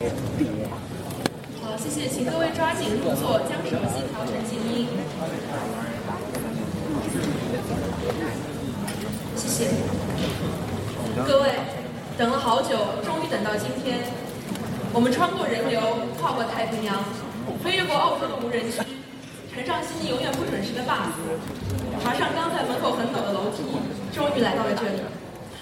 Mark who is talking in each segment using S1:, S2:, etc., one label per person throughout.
S1: 好，谢谢，请各位抓紧入座，将手机调成静音。谢谢。各位，等了好久，终于等到今天。我们穿过人流，跨过太平洋，飞越过澳洲的无人区，乘上悉尼永远不准时的 bus，爬上刚在门口很陡的楼梯，终于来到了这里。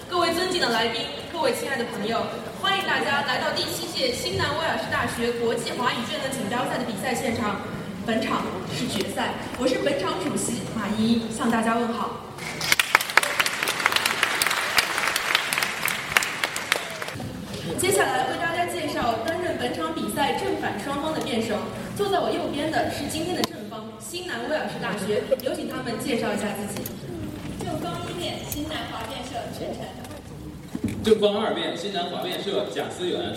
S1: 各位尊敬的来宾，各位亲爱的朋友，欢迎大家来到第七届新南威尔士大学国际华语辩论锦标赛的比赛现场。本场是决赛，我是本场主席马依依，向大家问好。接下来为大家介绍担任本场比赛正反双方的辩手。坐在我右边的是今天的正方新南威尔士大学，有请他们介绍一下自己。
S2: 新南华电社全程，
S3: 正方二辩新南华辩社贾思远，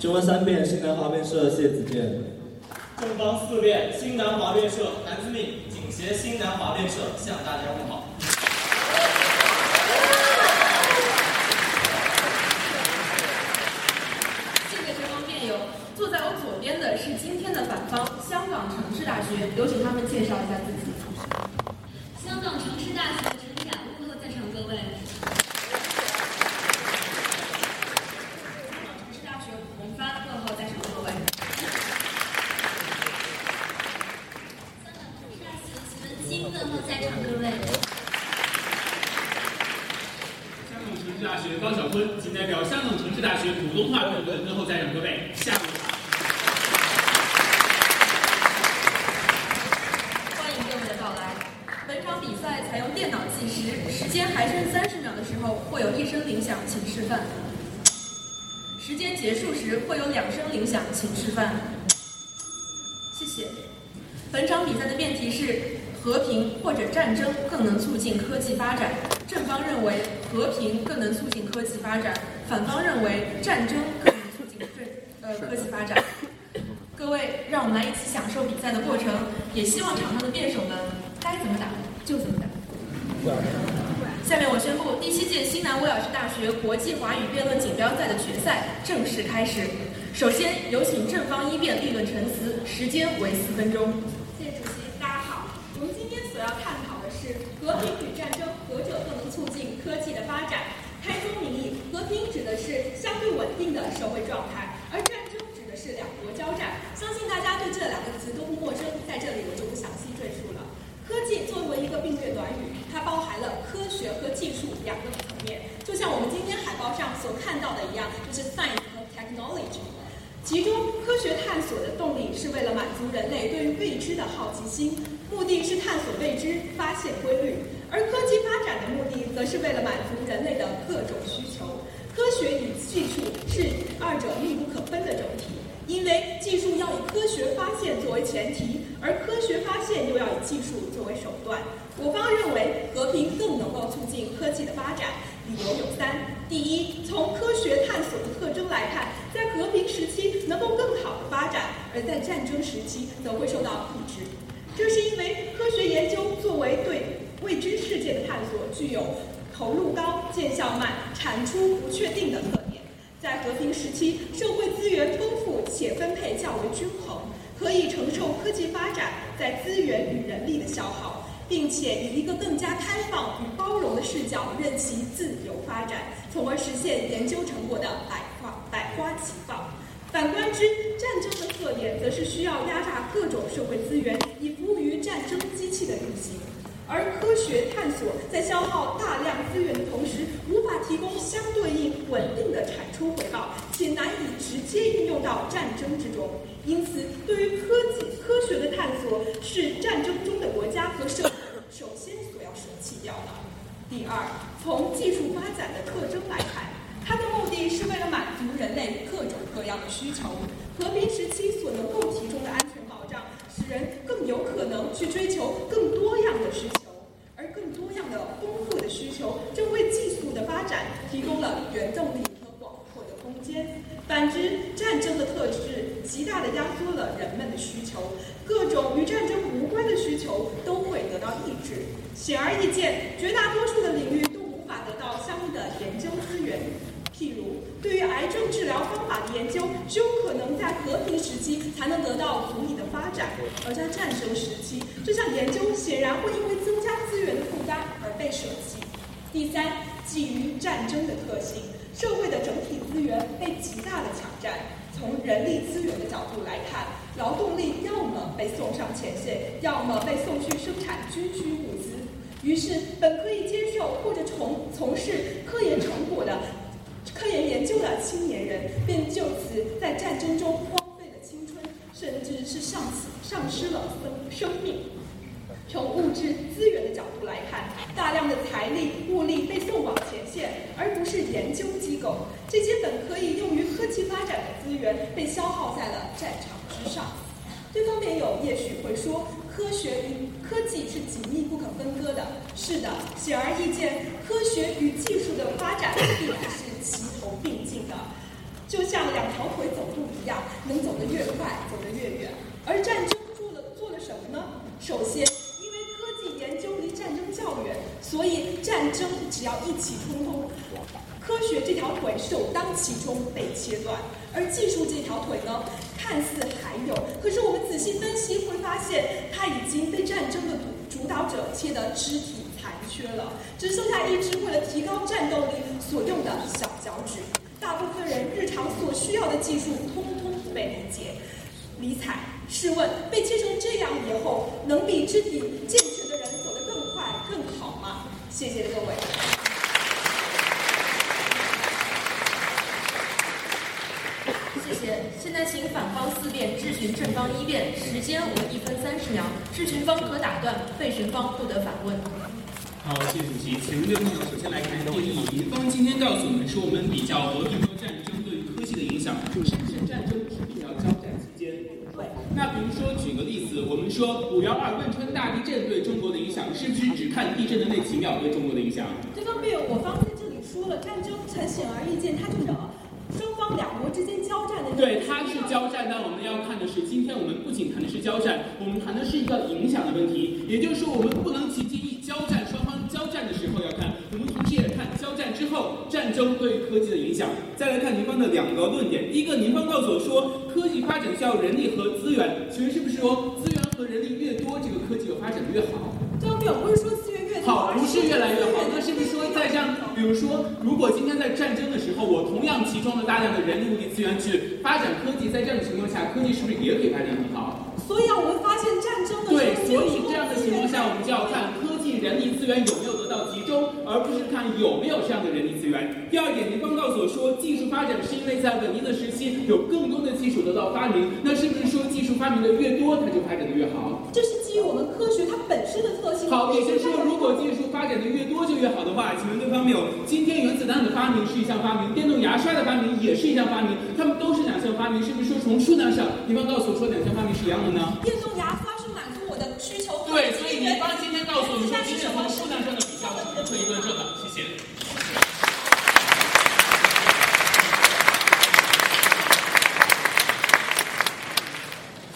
S4: 正方三辩新南华辩社谢子健，
S5: 正方四辩新南华辩社谭思密。谨携新南华辩社向大家问好。
S1: 谢谢正方辩友。坐在我左边的是今天的反方香港城市大学，有请他们介绍一下自己。
S2: 香港城市大学陈雅问候在场各位。
S1: 香港城市大学胡红帆问候在场各位。
S2: 香港城市大学齐文清问候在场各位。
S3: 香港城市大学高晓坤仅代表香港城市大学普通话辩论问候在场各位，下午好。
S1: 欢迎各位的到来。本场比赛采用电脑计时，时间还剩三十秒的时候会有一声铃响，请示范。时间结束时会有两声铃响，请示范。谢谢。本场比赛的辩题是：和平或者战争更能促进科技发展。正方认为和平更能促进科技发展，反方认为争更能促进对呃科技发展。各位，让我们来一起享受比赛的过程，也希望场上的辩手们该怎么打就怎么打。下面我宣布第七届新南威尔士大学国际华语辩论锦标赛的决赛正式开始。首先有请正方一辩立论陈词，时间为四分钟。
S6: 谢谢主席，大家好。我们今天所要探讨的是和平与战争，何者更能促进科技的发展？开宗明义，和平指的是相对稳定的社会状态，而战争指的是两国交战。相信大家对这两个词都不陌生，在这里我就不详细赘述了。科技作为一个并列短语，它包含了科学和技术两个层面，就像我们今天海报上所看到的一样，就是 science 和 technology。其中，科学探索的动力是为了满足人类对于未知的好奇心，目的是探索未知、发现规律；而科技发展的目的，则是为了满足人类的各种需求。科学与技术是二者密不可分的整体，因为技术要以科学发现作为前提，而科学发现又要以技术作为手段。我方认为，和平更能够促进科技的发展，理由有三：第一，从科学探索的特征来看，在和平时期能够更好的发展，而在战争时期则会受到抑制。这是因为科学研究作为对未知世界的探索，具有投入高、见效慢、产出不确定的特点。在和平时期，社会资源丰富且分配较为均衡，可以承受科技发展在资源与人力的消耗，并且以一个更加开放与包容的视角，任其自由发展，从而实现研究成果的百花百花齐放。反观之，战争的特点则是需要压榨各种社会资源，以服务于战争机器的运行。而科学探索在消耗大量资源的同时，无法提供相对应稳定的产出回报，且难以直接运用到战争之中。因此，对于科技科学的探索，是战争中的国家和社会首先所要舍弃掉的。第二，从技术发展的特征来看，它的目的是为了满足人类各种各样的需求。和平时期所能够提供的安全保障，使人更有可能去追求更多样的需求，而更多样的丰富的需求，正为技术的发展提供了原动力和广阔的空间。反之，战争的特质极大地压缩了人们的需求，各种与战争无关的需求都会得到抑制。显而易见，绝大多数的领域都无法得到相应的研究资源。譬如，对于癌症治疗方法的研究，只有可能在和平时期才能得到足以的发展。而在战争时期，这项研究显然会因为增加资源的负担而被舍弃。第三，基于战争的特性，社会的整体资源被极大的抢占。从人力资源的角度来看，劳动力要么被送上前线，要么被送去生产军需物资。于是，本可以接受或者从从事科研成果的科研研究的青年人，便就此在战争中荒废了青春，甚至是丧死丧失了生生命。从物质资源的角度来看，大量的财力物力被送往前线，而不是研究机构。这些本可以用于科技发展的资源，被消耗在了战场之上。这方面有也许会说，科学与科技是紧密不可分割的。是的，显而易见，科学与技术的发展必然是齐头并进的，就像两条腿走路一样，能走得越快，走得越远。而战争做了做了什么呢？首先。因为科技研究离战争较远，所以战争只要一起冲突，科学这条腿首当其冲被切断，而技术这条腿呢，看似还有，可是我们仔细分析会发现，它已经被战争的主主导者切得肢体残缺了，只剩下一只为了提高战斗力所用的小脚趾。大部分人日常所需要的技术，通通不被理解、理睬。试问，被切成这样以后，能比肢体健全的人走得更快、更好吗？谢谢各位。
S1: 谢谢。现在请反方四辩质询正方一辩，时间为一分三十秒，质询方可打断，被询方不得反问。
S3: 好，谢谢主席。请问各位朋友，首先来看第一，敌方今天告诉我们说，我们比较和平和战争对于科技的影响，是不是战争是比较交战期间？
S6: 对。
S3: 那比如说举个例子，我们说五幺二汶川大地震对中国的影响，是不是只看地震的那几秒对中国的影响？
S6: 这方面我方在这里说了，战争很显而易见，它就是双方两国之间交战的。
S3: 对，它是交战，但我们要看的是，今天我们不仅谈的是交战，我们谈的是一个影响的问题。也就是说，我们不能仅仅以交战双方。交战的时候要看，我们同时也看交战之后战争对科技的影响。再来看您方的两个论点，第一个，您方告诉我说科技发展需要人力和资源，请问是不是说资源和人力越多，这个科技就发展的越好？
S6: 这方面不是说资源越
S3: 好，不是越来越好。那是样，比如说，如果今天在战争的时候，我同样集中了大量的人力物力资源去发展科技，在这样的情况下，科技是不是也可以发展很好？
S6: 所以啊，我们发现战争的
S3: 对，所以这样的情况下，我们就要看科技人力资源有没有得到集中，而不是看有没有这样的人力资源。第二点，您刚告诉我说，技术发展是因为在稳定的时期有更多的技术得到发明，那是不是说技术发明的越多，它就发展的越好？
S6: 这是基于我们科学它本身的特性。
S3: 好，也就是说，如果技术发展的越多就越好的话，请问对方没有？今天原子弹的发明是一项发明，电动牙刷的发明也是一项发明，它们都是两项发明，是不是说从数量上，你方告诉我说两项发明是一样的呢？
S6: 电动牙刷是满足我的需求。
S3: 对，所以你方今天告诉我们说，今天从数量上的比较是不可以论证的。谢谢。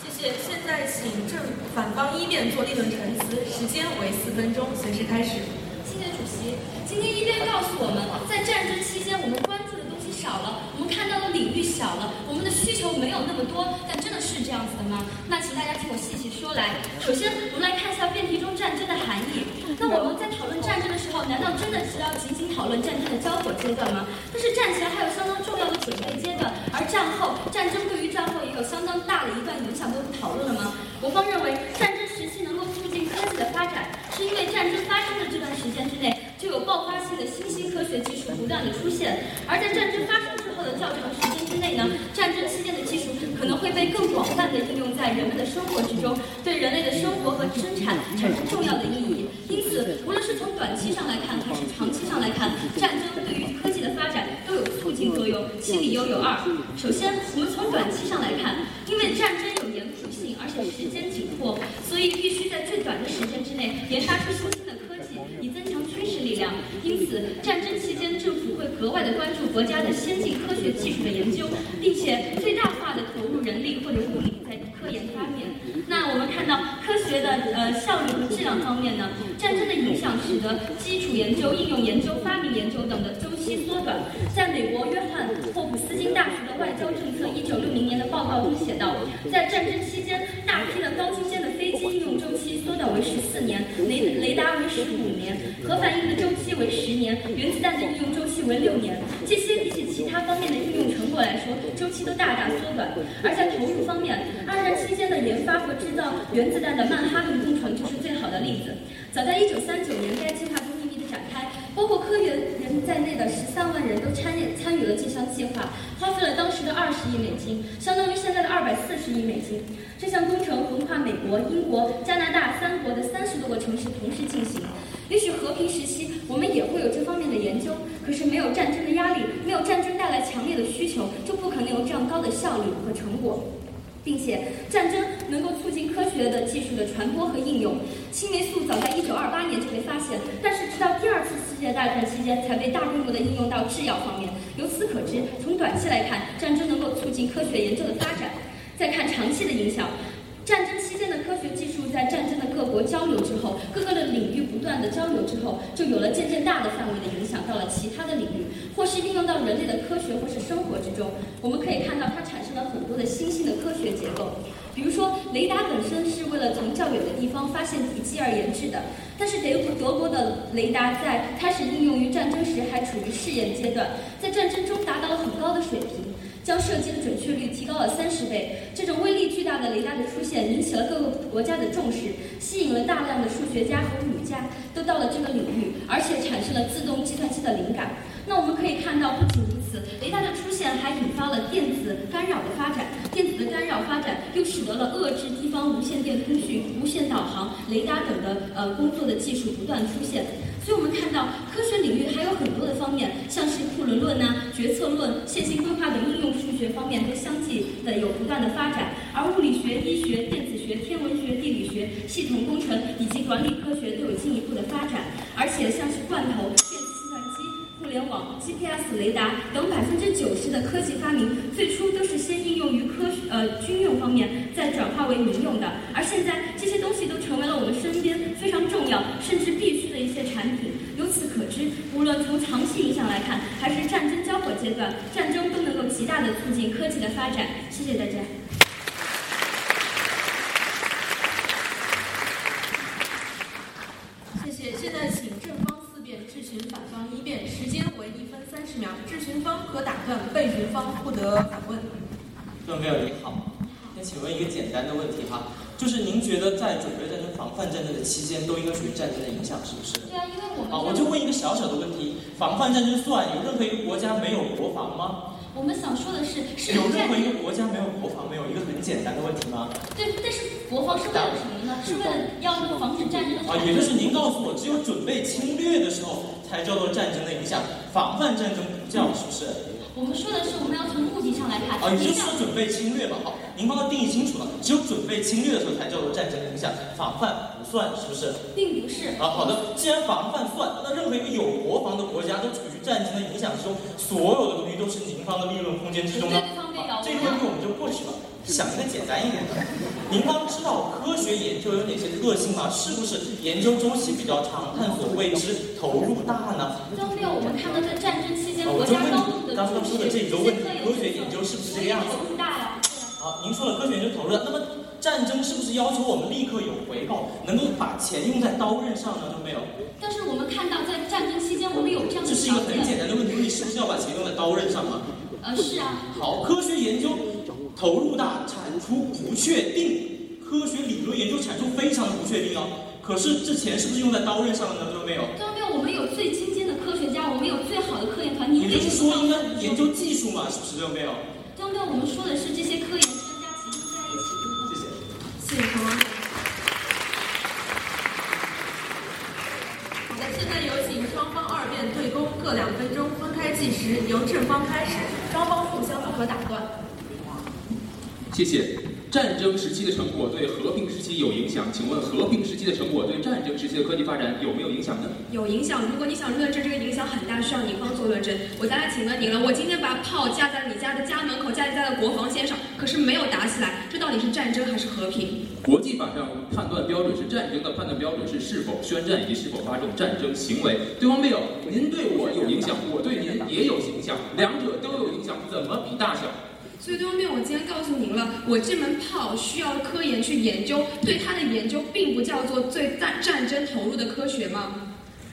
S1: 谢谢。现在请正反方一辩做立论陈词，时间为四分钟，随时开始。
S2: 谢谢主席。今天一辩告诉我们，在战争期间，我们关注的东西少了，我们看到的领域小了，我们的需求没有那么多。但真的是这样子的吗？那请大家听我细细说来。首先，我们来看一下辩题中战争的含义。那我们在讨论战争的时候，难道真的只要仅仅讨论战争的交火阶段吗？但是战前还有相当重要的准备阶段，而战后，战争对于战后也有相当大的一段影响，都不讨论了吗？我方认为，战争时期能够促进科技的发展，是因为战争发生的这段时间之内，就有爆发性的新兴科学技术不断的出现，而在战争发生之后的较长时间之内呢，战争期间的技术可能会被更广泛的应用在人们的生活之中，对人类的生活和生产产生重要的意义。因此，无论是从短期上来看，还是长期上来看，战争对于科技的发展都有促进作用。其理由有二：首先，我们从短期上来看，因为战争有严复性，而且时间紧迫，所以必须在最短的时间之内研发出新的科技，以增强军事力量。因此，战争期间政格外的关注国家的先进科学技术的研究，并且最大化的投入人力或者物力在科研方面。那我们看到科学的呃效率和质量方面呢，战争的影响使得基础研究、应用研究、发明研究等的周期缩短。在美国约翰霍普斯金大学的外交政策一九六零年的报告中写道，在战争期间，大批的高精尖的飞机应用周期缩短为十四年，雷雷达为十五年，核反应的周期为十年，原子弹的应用周期为六年。这些比起其他方面的应用成果来说，周期都大大缩短。而在投入方面，二战期间的研发和制造原子弹的曼哈顿工程就是最好的例子。早在一九三九年，该计划就秘密的展开，包括科研人在内的十三万人都参与参与了这项计划，花费了当时的二十亿美金，相当于现在的二百四十亿美金。这项工程横跨美国、英国、加拿大三国的三十多个城市同时进行。也许和平时期我们也会有这方面的研究，可是没有战争的压力，没有战争带来强烈的需求，就不可能有这样高的效率和成果。并且，战争能够促进科学的技术的传播和应用。青霉素早在一九二八年就被发现，但是直到第二次世界大战期间才被大规模的应用到制药方面。由此可知，从短期来看，战争能够促进科学研究的发展。再看长期的影响。战争期间的科学技术在战争的各国交流之后，各个的领域不断的交流之后，就有了渐渐大的范围的影响到了其他的领域，或是应用到人类的科学或是生活之中。我们可以看到，它产生了很多的新兴的科学结构。比如说，雷达本身是为了从较远的地方发现敌机而研制的，但是德国德国的雷达在开始应用于战争时还处于试验阶段，在战争中达到了很高的水平。将射击的准确率提高了三十倍。这种威力巨大的雷达的出现，引起了各个国家的重视，吸引了大量的数学家和物理家都到了这个领域，而且产生了自动计算机的灵感。那我们可以看到，不仅如此，雷达的出现还引发了电子干扰的发展。电子的干扰发展又使得了遏制地方无线电通讯、无线导航、雷达等的呃工作的技术不断出现。所以我们看到，科学领域还有很多的方面，像是库伦论呐、决策论、线性规划等应用数学方面都相继的有不断的发展，而物理学、医学、电子学、天文学、地理学、系统工程以及管理科学都有进一步的发展，而且像是罐头、电子计算机、互联网、GPS 雷达等百分之九十的科技发明，最初都是先应用于科学呃军用方面，再转化为民用的，而现在这些东西都成为了我们身边非常重要甚至必须一些产品。由此可知，无论从长期影响来看，还是战争交火阶段，战争都能够极大的促进科技的发展。谢谢大家。
S1: 谢谢。现在请正方四辩质询反方一辩，时间为一分三十秒。质询方可打断，被询方不得反问。
S5: 各位朋友您好，那请问一个简单的问题哈，就是您觉得在准备战争、防范战争的期间，都应该属于战争的影响，是不是？
S2: 对啊，因为我们
S5: 啊，我就问一个小小的问题：防范战争算有任何一个国家没有国防吗？
S2: 我们想说的是，是
S5: 有任何一个国家没有国防没有一个很简单的问题吗？
S2: 对，但是国防是为了什么呢？是为了要防止战争的
S5: 啊，也就是您告诉我，只有准备侵略的时候才叫做战争的影响，防范战争不叫，是不是？
S2: 我们说的是，我们要从目的上来看，
S5: 啊，也就是说准备侵略吧。好，您帮他定义清楚了，只有准备侵略的时候才叫做战争影响，防范不算，是不是？
S2: 并不是。
S5: 啊，好的，既然防范算，那任何一个有国防的国家都处于战争的影响之中，所有的东西都是您方的利润空间之中的。
S2: 对方面
S5: 这个问题我们就过去了，想一个简单一点的。您刚知道科学研究有哪些特性吗？是不是研究周期比较长，探索未知，投入大呢？
S2: 都没有我们看到在战争期间，国家高度的
S5: 刚刚说的这一个问题科学研究是不是这个样子
S2: 投入大呀？
S5: 好，您说了科学研究投入了，那么战争是不是要求我们立刻有回报，能够把钱用在刀刃上呢？就没有。
S2: 但是我们看到在战争期间，我们有这样的
S5: 这是一个很简。单的问题，你是不是要把钱用在刀刃上吗？
S2: 呃，是啊，
S5: 好，科学研究投入大，产出不确定。科学理论研究产出非常的不确定哦。可是这钱是不是用在刀刃上了呢？对不没有？
S2: 对，没有我们有最精尖的科学家，我们有最好的科研团，你
S5: 也就是说，应该研究技术嘛，是不是？对不没有？
S2: 对，没有我们说的是这些科研专家集中在一起。
S5: 谢谢。
S1: 谢谢双方。好的，现在有请双方二辩对攻，各两分钟，分开计时，由正方开始，双方互相不可打断。
S3: 谢谢。战争时期的成果对和平时期有影响，请问和平时期的成果对战争时期的科技发展有没有影响呢？
S7: 有影响。如果你想论证这个影响很大，需要你方做论证。我再来请问您了，我今天把炮架在你家的家门口，架在家的国防线上，可是没有打起来，这到底是战争还是和平？
S3: 国际法上判断标准是战争的判断标准是是否宣战以及是否发动战争行为。对方辩友，您对我有影响，我对您也有影响，两者都有影。响
S8: 怎么比大小？
S7: 所以对方辩友，我今天告诉您了，我这门炮需要科研去研究，对它的研究并不叫做最战战争投入的科学吗？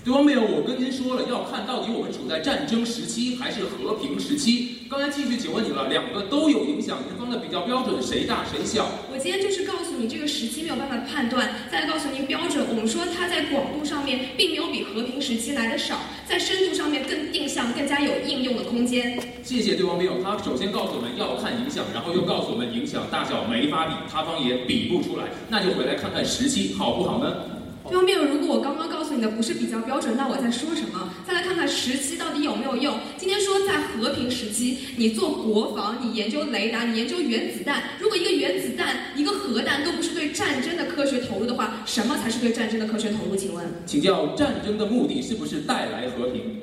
S8: 对方辩友，我跟您说了，要看到底我们处在战争时期还是和平时期。刚才继续请问你了，两个都有影响，您方的比较标准谁大谁小？
S7: 我今天就是告诉你这个时期没有办法判断，再告诉您标准。我们说它在广度上面并没有比和平时期来的少，在深度上面更定向、更加有应用的空间。
S8: 谢谢对方辩友，他首先告诉我们要看影响，然后又告诉我们影响大小没法比，他方也比不出来，那就回来看看时期好不好呢？
S7: 对方辩友，如果我刚刚告诉你的不是比较标准，那我在说什么？再来看看时机到底有没有用。今天说在和平时期，你做国防，你研究雷达，你研究原子弹。如果一个原子弹、一个核弹都不是对战争的科学投入的话，什么才是对战争的科学投入？请问？
S8: 请教战争的目的是不是带来和平？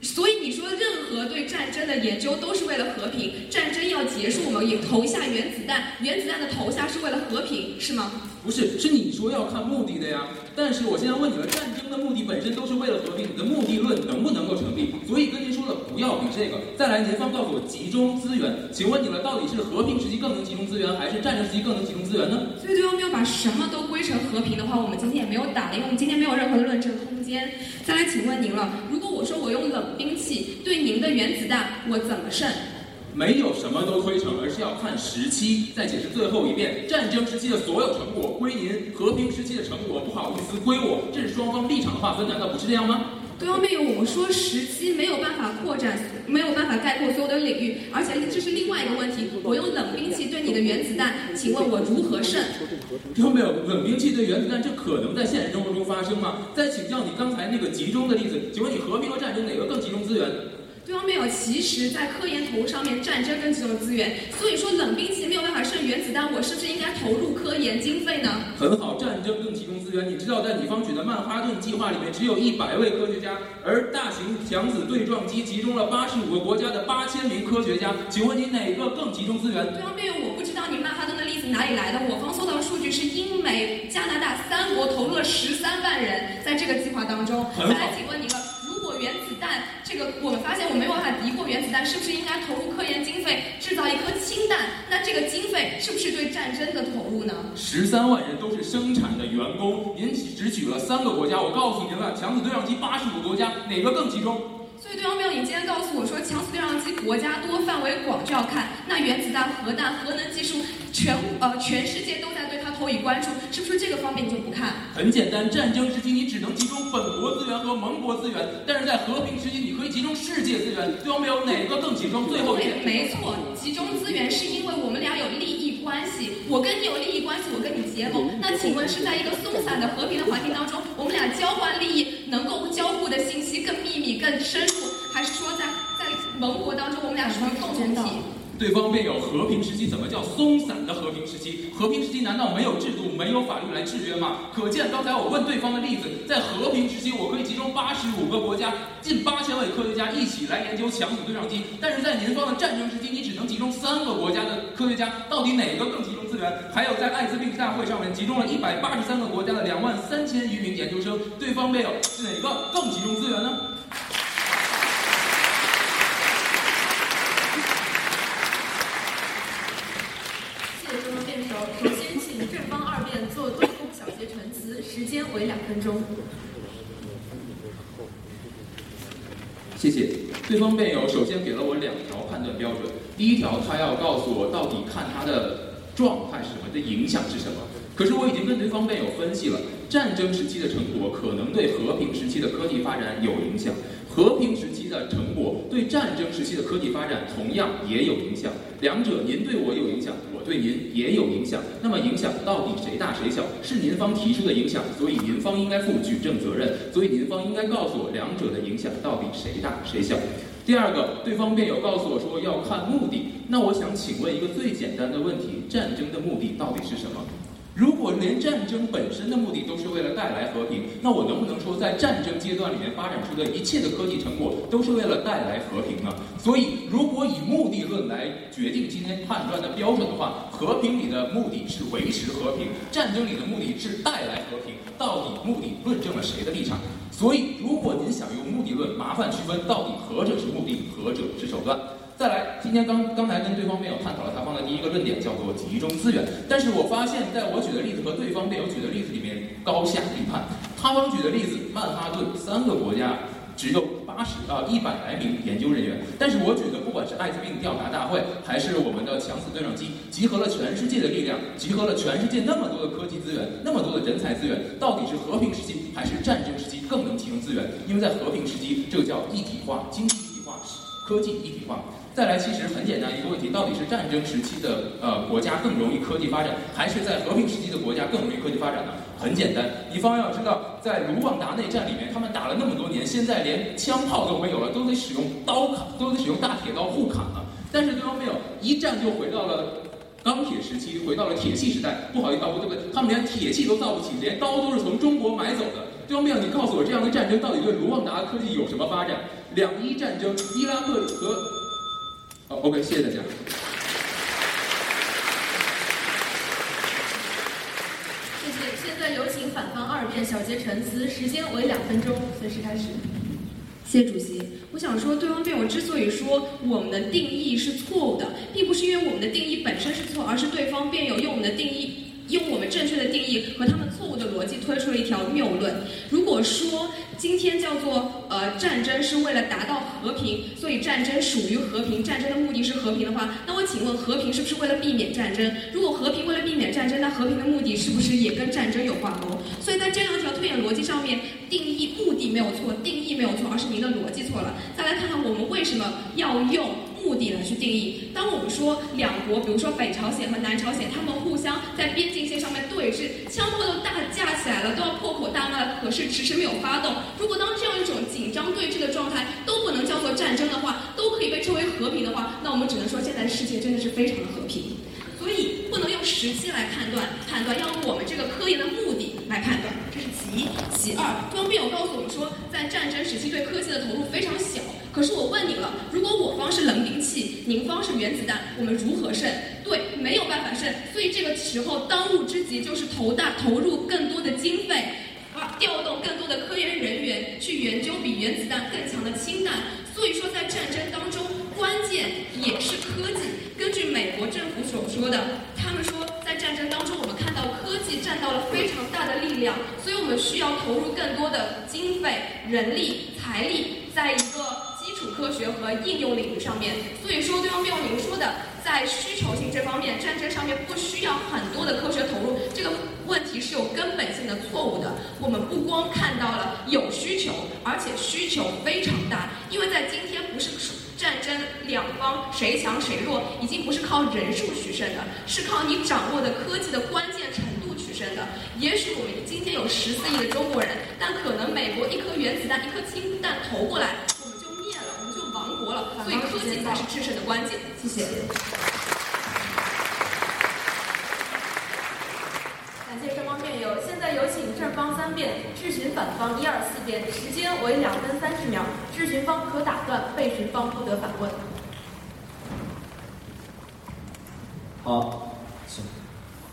S7: 所以你说任何对战争的研究都是为了和平，战争要结束，我们也投下原子弹，原子弹的投下是为了和平，是吗？
S8: 不是，是你说要看目的的呀。但是我现在问你了，战争的目的本身都是为了和平，你的目的论能不能够成立？所以跟您说了，不要比这个。再来，您方告诉我集中资源，请问你们，到底是和平时期更能集中资源，还是战争时期更能集中资源呢？
S7: 所以对方没有把什么都归成和平的话，我们今天也没有打，因为我们今天没有任何的论证空间。再来，请问您了，如果我说我用冷兵器对您的原子弹，我怎么胜？
S8: 没有什么都推成，而是要看时期。再解释最后一遍：战争时期的所有成果归您，和平时期的成果不好意思归我。这是双方立场的划分，难道不是这样吗？
S7: 对方辩友，我们说时期没有办法扩展，没有办法概括所有的领域，而且这是另外一个问题。我用冷兵器对你的原子弹，请问我如何胜？
S8: 对方辩友，冷兵器对原子弹，这可能在现实生活中发生吗？再请教你刚才那个集中的例子，请问你和平和战争哪个更集中资源？
S7: 对方辩友，其实，在科研投入上面，战争更集中资源。所以说，冷兵器没有办法胜原子弹，我是不是应该投入科研经费呢？
S8: 很好，战争更集中资源。你知道，在你方举的曼哈顿计划里面，只有一百位科学家，而大型强子对撞机集中了八十五个国家的八千名科学家。请问你哪个更集中资源？
S7: 对方辩友，我不知道你曼哈顿的例子哪里来的。我方搜到的数据是英美加拿大三国投入了十三万人在这个计划当中。
S8: 很好
S7: 来，请问你个，如果原子弹这个我们发现我没有办法敌过原子弹，是不是应该投入科研经费制造一颗氢弹？那这个经费是不是对战争的投入呢？
S8: 十三万人都是生产的员工，您只举了三个国家，我告诉您了，强子对撞机八十五个国家，哪个更集中？
S7: 所以对方辩友，你今天告诉我说强子对撞机国家多、范围广，就要看那原子弹、核弹、核能技术，全呃全世界都在对它关注，是不是这个方面你就不看？
S8: 很简单，战争时期你只能集中本国资源和盟国资源，但是在和平时期你可以集中世界资源。最后没有哪个更集中？最后一
S7: 对，
S8: 点，
S7: 没错，集中资源是因为我们俩有利益关系，我跟你有利益关系，我跟你结盟。那请问是在一个松散的和平的环境当中，我们俩交换利益，能够交互的信息更秘密、更深入，还是说在在盟国当中我们俩属于共同体？
S8: 对方辩友，和平时期怎么叫松散的和平时期？和平时期难道没有制度、没有法律来制约吗？可见刚才我问对方的例子，在和平时期，我可以集中八十五个国家、近八千位科学家一起来研究强子对撞机，但是在您方的战争时期，你只能集中三个国家的科学家，到底哪个更集中资源？还有在艾滋病大会上面集中了一百八十三个国家的两万三千余名研究生，对方辩友哪个更集中资源呢？
S1: 谢谢对方辩手。首先，请正方二辩做对公小结陈词，时间为两分钟。
S8: 谢谢。对方辩友首先给了我两条判断标准，第一条他要告诉我到底看他的状态是什么，的影响是什么。可是我已经跟对方辩友分析了，战争时期的成果可能对和平时期的科技发展有影响，和平时期的成果对战争时期的科技发展同样也有影响。两者您对我有影响，我对您也有影响。那么影响到底谁大谁小？是您方提出的影响，所以您方应该负举证责任，所以您方应该告诉我两者的影响到底谁大谁小。第二个，对方辩友告诉我说要看目的，那我想请问一个最简单的问题：战争的目的到底是什么？如果连战争本身的目的都是为了带来和平，那我能不能说，在战争阶段里面发展出的一切的科技成果都是为了带来和平呢？所以，如果以目的论来决定今天判断的标准的话，和平里的目的是维持和平，战争里的目的是带来和平。到底目的论证了谁的立场？所以，如果您想用目的论，麻烦区分到底何者是目的，何者是手段。再来，今天刚刚才跟对方辩友探讨了他方的第一个论点，叫做集中资源。但是我发现，在我举的例子和对方辩友举的例子里面高下立判。他方举的例子，曼哈顿三个国家只有八十啊一百来名研究人员，但是我举的不管是艾滋病调查大会，还是我们的强子对撞机，集合了全世界的力量，集合了全世界那么多的科技资源，那么多的人才资源，到底是和平时期还是战争时期更能提升资源？因为在和平时期，这个叫一体化，经济一体化，科技一体化。再来，其实很简单一个问题，到底是战争时期的呃国家更容易科技发展，还是在和平时期的国家更容易科技发展呢？很简单，你方要知道，在卢旺达内战里面，他们打了那么多年，现在连枪炮都没有了，都得使用刀砍，都得使用大铁刀互砍了。但是对方没有，一战就回到了钢铁时期，回到了铁器时代。不好意思，导播对不对？他们连铁器都造不起，连刀都是从中国买走的。对方没有，你告诉我，这样的战争到底对卢旺达科技有什么发展？两伊战争，伊拉克和。OK，谢谢大家。
S1: 谢谢。现在有请反方二辩小结陈词，时间为两分钟，随时开始。
S7: 谢谢主席。我想说，对方辩友之所以说我们的定义是错误的，并不是因为我们的定义本身是错，而是对方辩友用我们的定义。用我们正确的定义和他们错误的逻辑推出了一条谬论。如果说今天叫做呃战争是为了达到和平，所以战争属于和平，战争的目的是和平的话，那我请问和平是不是为了避免战争？如果和平为了避免战争，那和平的目的是不是也跟战争有挂钩？所以在这两条推演逻辑上面，定义目的没有错，定义没有错，而是您的逻辑错了。再来看看我们为什么要用。目的来去定义。当我们说两国，比如说北朝鲜和南朝鲜，他们互相在边境线上面对峙，枪炮都大架起来了，都要破口大骂了，可是迟迟没有发动。如果当这样一种紧张对峙的状态都不能叫做战争的话，都可以被称为和平的话，那我们只能说现在世界真的是非常的和平。所以不能用时期来判断，判断要用我们这个科研的目的来判断，这是其一。其二，方辩友告诉我们说，在战争时期对科技的投入非常小。可是我问你了，如果我方是冷兵器，您方是原子弹，我们如何胜？对，没有办法胜。所以这个时候当务之急就是投大投入更多的经费，啊，调动更多的科研人员去研究比原子弹更强的氢弹。所以说在战争当中，关键也是科技。美国政府所说的，他们说在战争当中，我们看到科技占到了非常大的力量，所以我们需要投入更多的经费、人力、财力，在一个基础。科学和应用领域上面，所以说对方辩友您说的，在需求性这方面，战争上面不需要很多的科学投入，这个问题是有根本性的错误的。我们不光看到了有需求，而且需求非常大，因为在今天不是战争两方谁强谁弱，已经不是靠人数取胜的，是靠你掌握的科技的关键程度取胜的。也许我们今天有十四亿的中国人，但可能美国一颗原子弹、一颗氢弹投过来。我们就灭了，我们就亡国了所以科技才是制胜的关键。谢谢。
S1: 谢双方辩友，现在有请正方三辩质询反方一二四辩，时间为两分三十秒，质询方可打断，被询方不得反问。
S4: 好，请，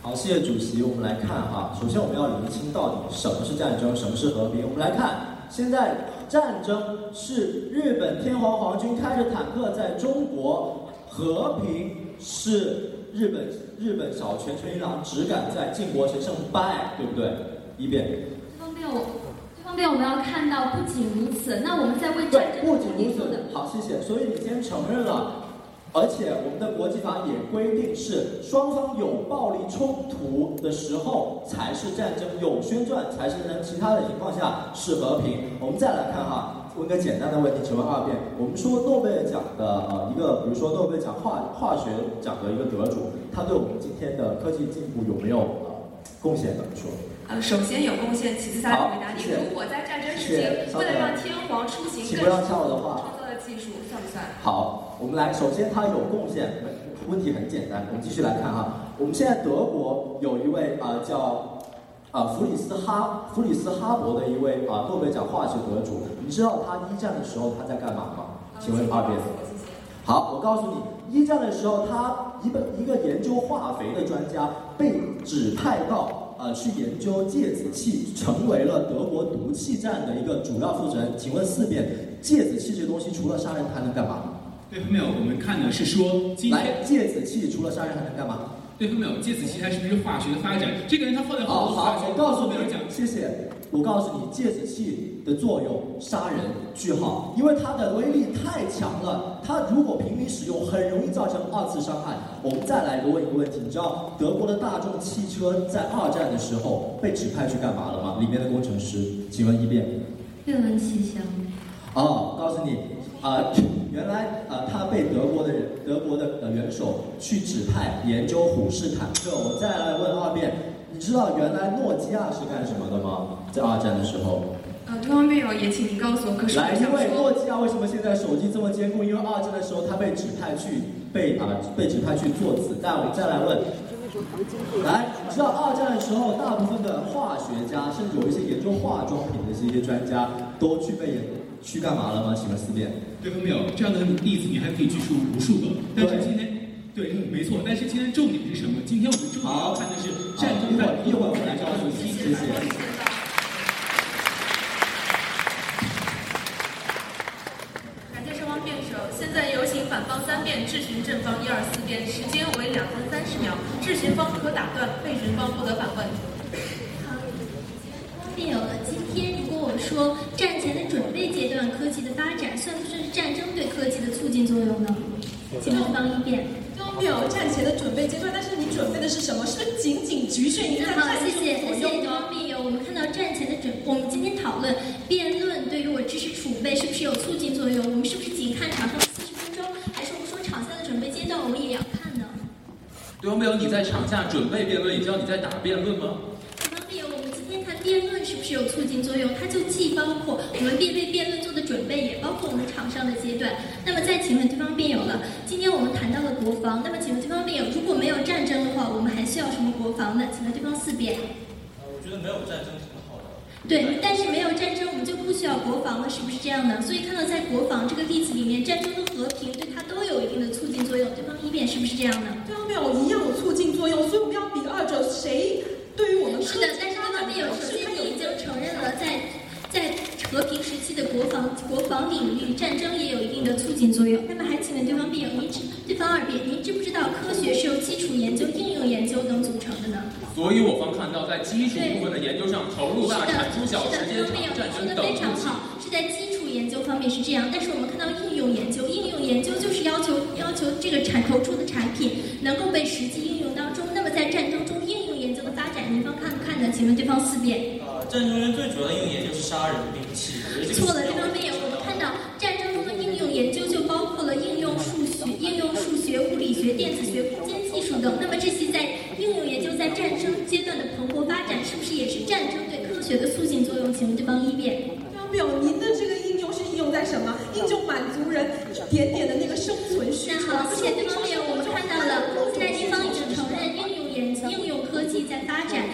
S4: 好，谢谢主席。我们来看哈，首先我们要厘清到底什么是战争，什么是和平。我们来看。现在战争是日本天皇皇军开着坦克在中国，和平是日本日本小泉纯一郎只敢在靖国神社拜，对不对？一遍。
S2: 这方面我，这方面我们要看到，不仅如此，那我们在为战争
S4: 不仅如此，好，谢谢。所以你先承认了。而且我们的国际法也规定是双方有暴力冲突的时候才是战争，有宣战才是战争，其他的情况下是和平。我们再来看哈，问个简单的问题，请问二辩，我们说诺贝尔奖的呃一个，比如说诺贝尔奖化化学奖的一个得主，他对我们今天的科技进步有没有呃贡献怎么？说
S7: 呃，首先有贡献，其次再来回答你。如果在战争时期为了让天皇出行更
S4: 畅的话。
S7: 技术算不算？
S4: 好，我们来，首先他有贡献，问题很简单，我们继续来看哈。我们现在德国有一位啊叫啊弗里斯哈弗里斯哈伯的一位啊诺贝尔奖化学得主，你知道他一战的时候他在干嘛吗？请问二辩。好，我告诉你，一战的时候他一个一个研究化肥的专家被指派到呃去研究芥子气，成为了德国毒气战的一个主要负责人。请问四辩。芥子气这个东西除了杀人，还能干嘛？
S3: 对方没有，我们看的是说今天
S4: 来，芥子气除了杀人还能干嘛？
S3: 对方没有，芥子气它是不是化学的发展？这个人他后来
S4: 好好，我告诉你
S3: 没有讲，，
S4: 谢谢。我告诉你，芥子气的作用，杀人句号，因为它的威力太强了，它如果平民使用，很容易造成二次伤害。我们再来问一个问题，你知道德国的大众汽车在二战的时候被指派去干嘛了吗？里面的工程师，请问一遍。
S9: 阅闻气象。
S4: 哦，告诉你，啊、原来啊、他被德国的人，德国的呃元首去指派研究虎式坦克。我再来问二遍，你知道原来诺基亚是干什么的吗？在二战的时候，
S7: 呃，对方辩友也请您告诉我，可是我
S4: 来，因为诺，基亚为什么现在手机这么坚固？因为二战的时候他被指派去被啊、被指派去做子弹。我们再来问。来，你知道二战的时候，大部分的化学家，甚至有一些研究化妆品的这些专家，都去被去干嘛了吗？请问四辩。
S3: 对方没有这样的例子，你还可以举出无数个。但是今天，对，嗯没错。但是今天重点是什么？今天我们重点要看的是战争
S4: 一会
S3: 的
S4: 儿一会儿我来告诉你，谢谢。
S1: 感谢双方辩手，现在有请反方三辩质询正方一二四辩，时间为两分三十秒，质询方可打断，被询方不得反问。
S9: 辩友了，今天我说战前的准备阶段科技的发展，算不算是战争对科技的促进作用呢？请问方一辩。
S6: 对方辩友战前的准备阶段，但是你准备的是什么？是不是仅仅局限于在
S9: 那好，
S6: 战术
S9: 谢谢，
S6: 左
S9: 谢谢对
S6: 右呢？
S9: 方辩友。我们看到战前的准，我们今天讨论辩论对于我知识储备是不是有促进作用？我们是不是仅看场上的四十分钟，还是我们说场下的准备阶段我们也要看呢？
S8: 对方没有，你在场下准备辩论，也知道你在打辩论吗？
S9: 对方辩友，我们今天谈辩论是不是有促进作用？它就既包括我们辩为辩论做的准备，也包括我们场上的阶段。那么再请问对方辩友了，今天我们谈到了国防，那么请问对方辩友，如果没有战争的话，我们还需要什么国防呢？请问对方四辩。
S5: 呃，我觉得没有战争挺好的。
S9: 对，但是没有战争，我们就不需要国防了，是不是这样的？所以看到在国防这个例子里面，战争和和平对它都有一定的促进作用。对方一辩是不是这样的？
S6: 对方辩友一样有促进作用，所以我们要比二者谁对于我们
S9: 是的，但是对方辩友，首先你已经承认了在在和平时期的国防国防领域，战争也有一定的促进作用。那么还请问对方辩友，您知对方二辩，您知不知道科学是由基础研究、应用研究等组成的呢？
S8: 所以我方看到，在基础部分的研究上投入大，产出小，时间
S9: 是的，对方辩友
S8: 长，战争
S9: 您说的
S8: 等。
S9: 非常好，是在基础研究方面是这样，但是我们看到应用研究，应用研究就是要求要求这个产投出的产品能够被实际应用当中。那么在战争中，的发展，您方看不看呢？请问对方四辩。
S5: 呃，战争中最主要的应用研究是杀人兵器，
S9: 错了，
S5: 是
S9: 对方辩友，我们看到战争中的应用研究就包括了应用数学、应用数学、物理学、电子学、空间技术等。那么这些在应用研究在战争阶段的蓬勃发展，是不是也是战争对科学的促进作用？请问对方一辩。
S6: 对方辩友，您的这个应用是应用在什么？应用满足人一点点的那个生存需求。
S9: 那好，谢谢对方辩友，我们看到了，现在地方已经应用科技在发展，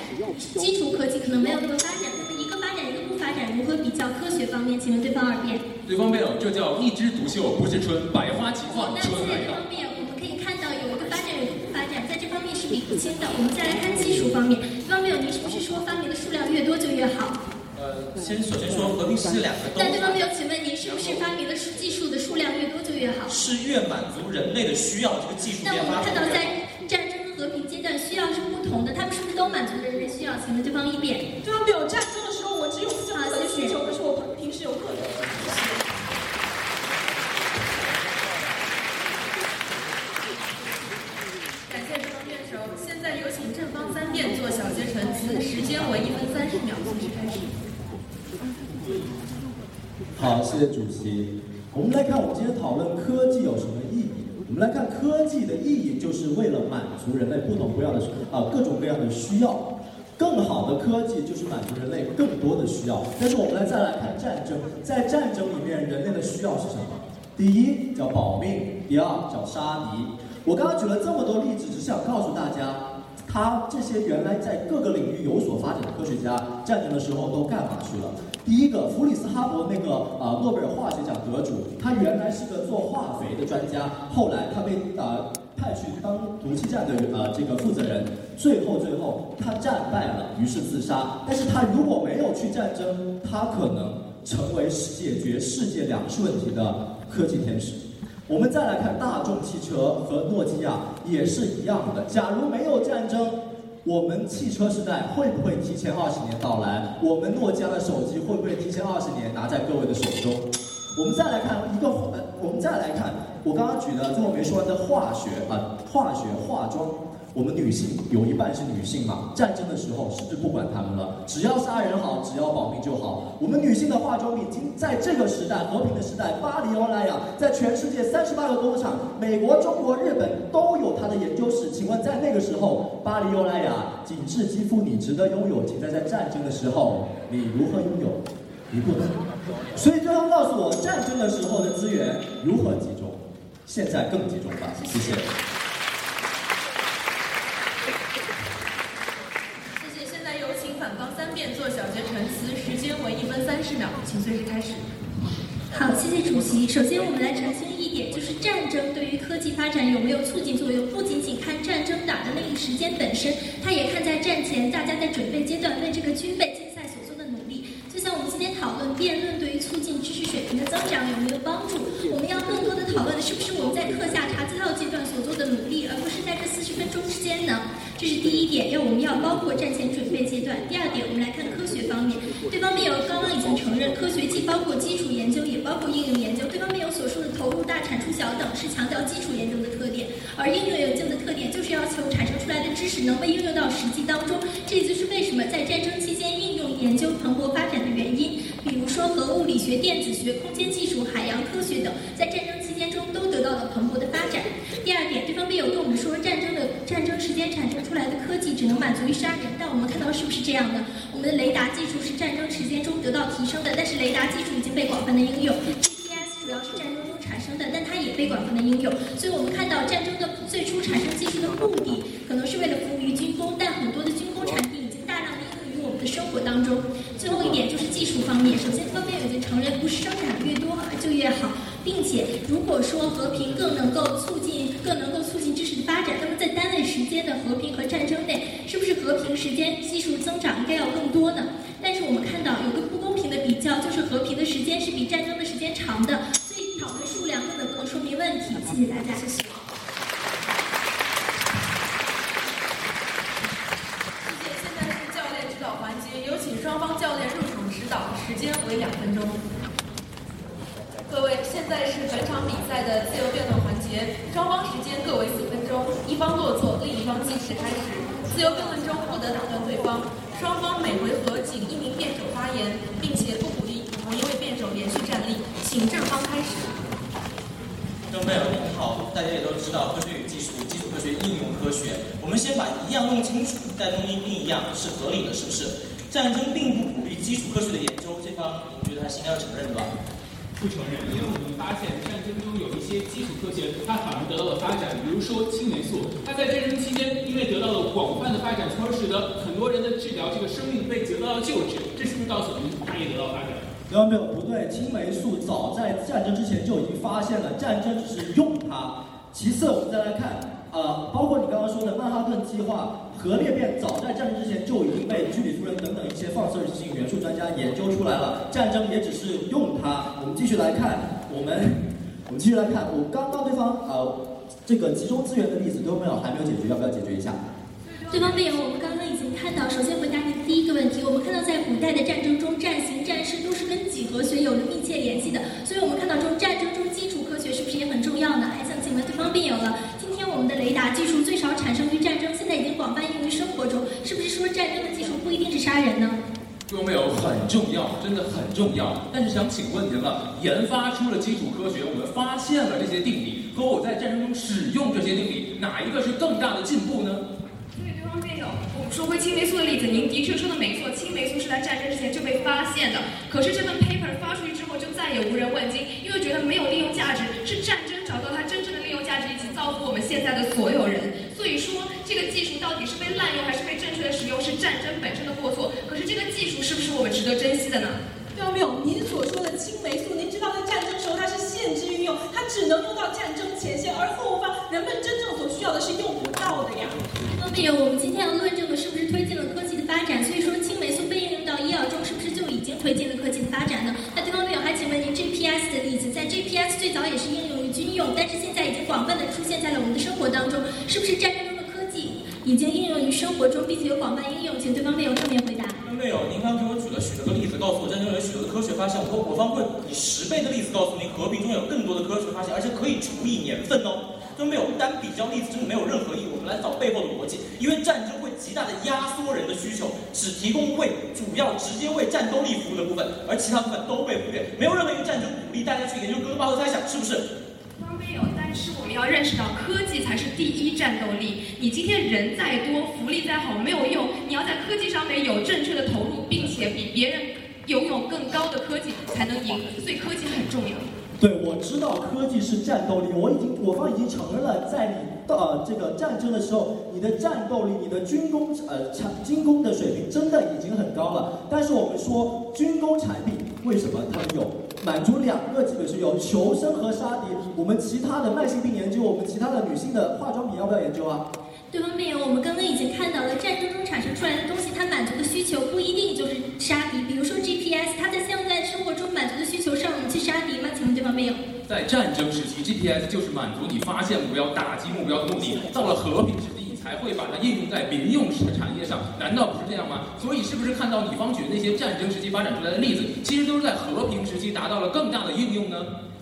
S9: 基础科技可能没有那么发展，那么一个发展一个不发展，如何比较科学方面？请问对方二辩。
S8: 对方辩友，这叫一枝独秀不是春，百花齐放
S9: 那现在
S8: 春来到。
S9: 这方面，我们可以看到有一个发展，有一个不发展，在这方面是理不清的。我们再来看技术方面，对方面有您是不是说发明的数量越多就越好？
S5: 呃，先首先说合并是两个都
S9: 那对方没有，请问您是不是发明的数技术的数量越多就越好？
S5: 是越满足人类的需要，这个技术
S9: 那我们。看到在阶段需要是不同的，他们是不是都满足人类需要？请问对方一辩。
S6: 对方辩友，战争的时候我只有自我的需求，可是我平时有个人的需求。
S1: 感谢对方辩手，现在有请正方三辩做小结陈词，时间为一分三十秒，计时开始。
S4: 好，谢谢主席。我们来看，我们今天讨论科技有什么我们来看科技的意义，就是为了满足人类不同各样的啊、各种各样的需要。更好的科技就是满足人类更多的需要。但是我们来再来看战争，在战争里面，人类的需要是什么？第一叫保命，第二叫杀敌。我刚刚举了这么多例子，只是想告诉大家，他这些原来在各个领域有所发展的科学家，战争的时候都干嘛去了？第一个，弗里斯哈伯那个啊、诺贝尔化学奖得主，他原来是个做化肥的专家，后来他被啊、派去当毒气战的呃这个负责人，最后最后他战败了，于是自杀。但是他如果没有去战争，他可能成为解决世界粮食问题的科技天使。我们再来看大众汽车和诺基亚也是一样的。假如没有战争，我们汽车时代会不会提前二十年到来？我们诺基亚的手机会不会提前二十年拿在各位的手中？我们再来看一个，呃，我们再来看我刚刚举的最后没说完的化学啊，化学化妆。我们女性有一半是女性嘛？战争的时候是不是不管她们了？只要杀人好，只要保命就好。我们女性的化妆品，今在这个时代和平的时代，巴黎欧莱雅在全世界三十八个工厂，美国、中国、日本都有它的研究室。请问在那个时候，巴黎欧莱雅紧致肌肤你值得拥有，请在在战争的时候你如何拥有？你不能。所以最后告诉我，战争的时候的资源如何集中？现在更集中吧，谢谢。
S1: 做小结陈词，时间为一分三十秒，请随时开始。
S9: 好，谢谢主席。首先，我们来澄清一点，就是战争对于科技发展有没有促进作用，不仅仅看战争打的那一时间本身，它也看在战前大家在准备阶段为这个军备竞赛所做的努力。就像我们今天讨论辩论，对于促进知识水平的增长有没有帮助？我们要更多的讨论的是不是我们在课下查资料阶段所做的努力，而不是在这四十分钟之间呢？这是第一点，要我们要包括战前准备阶段。第二点，我们来看科学方面。对方辩友刚刚已经承认，科学既包括基础研究，也包括应用研究。对方辩友所说的投入大、产出小等，是强调基础研究的特点；而应用研究的特点，就是要求产生出来的知识能被应用到实际当中。这也就是为什么在战争期间应用研究蓬勃发展的原因。比如说，核物理学、电子学、空间技术、海洋科学等，在战争期间中都得到了蓬勃的发展。第二点，对方辩友跟我们说，战产生出来的科技只能满足于杀人，但我们看到是不是这样的？我们的雷达技术是战争时间中得到提升的，但是雷达技术已经被广泛的应用。GPS 主要是战争中产生的，但它也被广泛的应用。所以我们看到战争的最初产生技术的目的，可能是为了服务于军工，但很多的军工产品已经大量的应用于我们的生活当中。最后一点就是技术方面，首先方面已经承认，不是生产越多就越好。并且，如果说和平更能够促进、更能够促进知识的发展，那么在间的和平和战争内，是不是和平时间技术增长应该要更多呢？但是我们看到有个不公平的比较，就是和平的时间是比战争的时间长的，所以讨论数量根本不能说明问题。谢谢大家，
S1: 谢。现在是教练指导环节，有请双方教练入场指导，时间为两分钟。各位，现在是本场比赛的自由辩论环节，双方时间各为四分钟，一方落座，另一方计时开始。自由辩论中不得打断对方，双方每回合仅一名辩手发言，并且不鼓励同一位辩手连续站立。请正方开始。
S5: 各位您好，大家也都知道科学与技术，基础科学应用科学。我们先把一样弄清楚，再弄另一样是合理的，是不是？战争并不鼓励基础科学的研究，这方您觉得还是应该要承认的吧？
S3: 不承认，因为我们发现战争中有一些基础科学，它反而得到了发展。比如说青霉素，它在战争期间因为得到了广泛的发展，从而使得很多人的治疗这个生命被得到了救治。这是不是告诉我们它也得到发展？
S4: 没有没有，不对，青霉素早在战争之前就已经发现了，战争只是用它。其次，我们再来看，呃，包括你刚刚说的曼哈顿计划。核裂变早在战争之前就已经被居里夫人等等一些放射性元素专家研究出来了，战争也只是用它。我们继续来看，我们我们继续来看，我刚刚对方呃这个集中资源的例子都没有还没有解决，要不要解决一下？
S9: 对方辩友，我们刚刚已经看到，首先回答您第一个问题，我们看到在古代的战争中，战型战士都是跟几何学有着密切联系的，所以我们看到中战争中基础科学是不是也很重要呢？还想请问对方辩友了，我们的雷达技术最少产生于战争，现在已经广泛应用于生活中，是不是说战争的技术不一定是杀人呢？
S8: 对方辩友很重要，真的很重要。但是想请问您了，研发出了基础科学，我们发现了这些定理，和我在战争中使用这些定理，哪一个是更大的进步呢？
S7: 我们说回青霉素的例子，您的确说的没错，青霉素是在战争之前就被发现的。可是这份 paper 发出去之后，就再也无人问津，因为觉得没有利用价值，是战争找到它真价值，以及造福我们现在的所有人。所以说，这个技术到底是被滥用还是被正确的使用，是战争本身的过错。可是这个技术是不是我们值得珍惜的呢？
S6: 对方没有，您所说的青霉素，您知道在战争时候它是限制运用，它只能用到战争前线，而后方人们真正所需要的是用不到的呀。
S9: 方辩友，我们今天要论证的是不是推进了科技的发展？所以说青霉素被应用到医药中，是不是就已经推进了科技的发展呢？那对方辩友还请问您 S 的例子，在 GPS 最早也是应用于军用，但是现在已经广泛的出现在了我们的生活当中，是不是战争中的科技已经应用于生活中，并且有广泛应用？请对方辩友正面回答。
S5: 没有，您刚给我举了许多个例子，告诉我战争有许多的科学发现，我我方会以十倍的例子告诉您，和平中有更多的科学发现，而且可以除以年份哦。都没有单比较例子，真的没有任何意义。我们来找背后的逻辑，因为战争会极大的压缩人的需求，只提供为主要直接为战斗力服务的部分，而其他部分都被忽略。没有任何一个战争鼓励大家去研究哥德巴赫猜想，是不是？
S7: 方没有，但是我们要认识到，科技才是第一战斗力。你今天人再多，福利再好，没有用。你要在科技上面有正确的投入，并且比别人拥有更高的科技，才能赢。所以科技很重要。
S4: 对，我知道科技是战斗力，我已经我方已经承认了，在你呃这个战争的时候，你的战斗力、你的军工呃产军工的水平真的已经很高了。但是我们说军工产品为什么它们有满足两个基本需求，求生和杀敌？我们其他的慢性病研究，我们其他的女性的化妆品要不要研究啊？
S9: 对方辩友，我们刚刚已经看到了，战争中产生出来的东西，它满足的需求不一定就是杀敌。比如说 GPS，它在在
S8: 战争时期，GPS 就是满足你发现目标、打击目标的目的。到了和平时期，你才会把它应用在民用产业上，难道不是这样吗？所以，是不是看到你方举的那些战争时期发展出来的例子，其实都是在和平时期达到了更大的应用呢？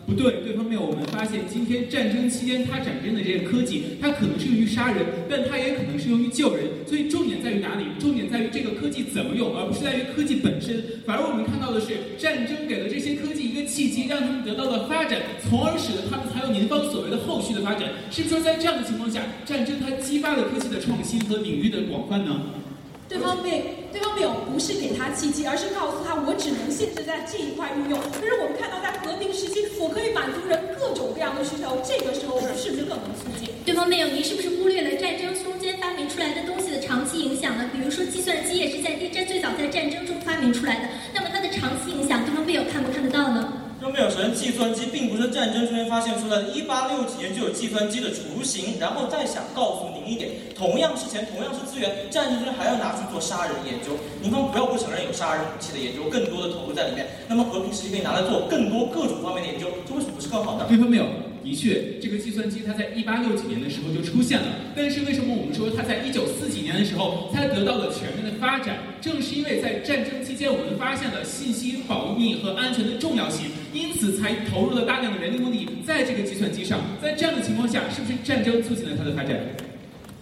S3: 不对，对方面我们发现，今天战争期间它产生的这些科技，它可能是用于杀人，但它也可能是用于救人。所以重点在于哪里？重点在于这个科技怎么用，而不是在于科技本身。反而我们看到的是，战争给了这些科技一个契机，让他们得到了发展，从而使得他们才有您方所谓的后续的发展。是不是说在这样的情况下，战争它激发了科技的创新和领域的广泛呢？
S6: 对方辩，对方辩友不是给他契机，而是告诉他我只能限制在这一块运用。可是我们看到在和平时期，我可以满足人各种各样的需求，这个时候我们是不是更能促进？
S9: 对方辩友，您是不是忽略了战争中间发明出来的东西的长期影响呢？比如说计算机也是在战最早在战争中发明出来的，那么它的长期影响，对方辩友看不看得到呢？
S5: 都没有首先，计算机并不是战争中间发现出来的，一八六几年就有计算机的雏形。然后再想告诉您一点，同样是钱，同样是资源，战争中还要拿去做杀人研究。您方不要不承认有杀人武器的研究，更多的投入在里面。那么和平时期可以拿来做更多各种方面的研究，这为什么不是更好呢？
S3: 对方没有。的确，这个计算机它在一八六几年的时候就出现了，但是为什么我们说它在一九四几年的时候才得到了全面的发展？正是因为在战争期间，我们发现了信息保密和安全的重要性，因此才投入了大量的人力物力在这个计算机上。在这样的情况下，是不是战争促进了它的发展？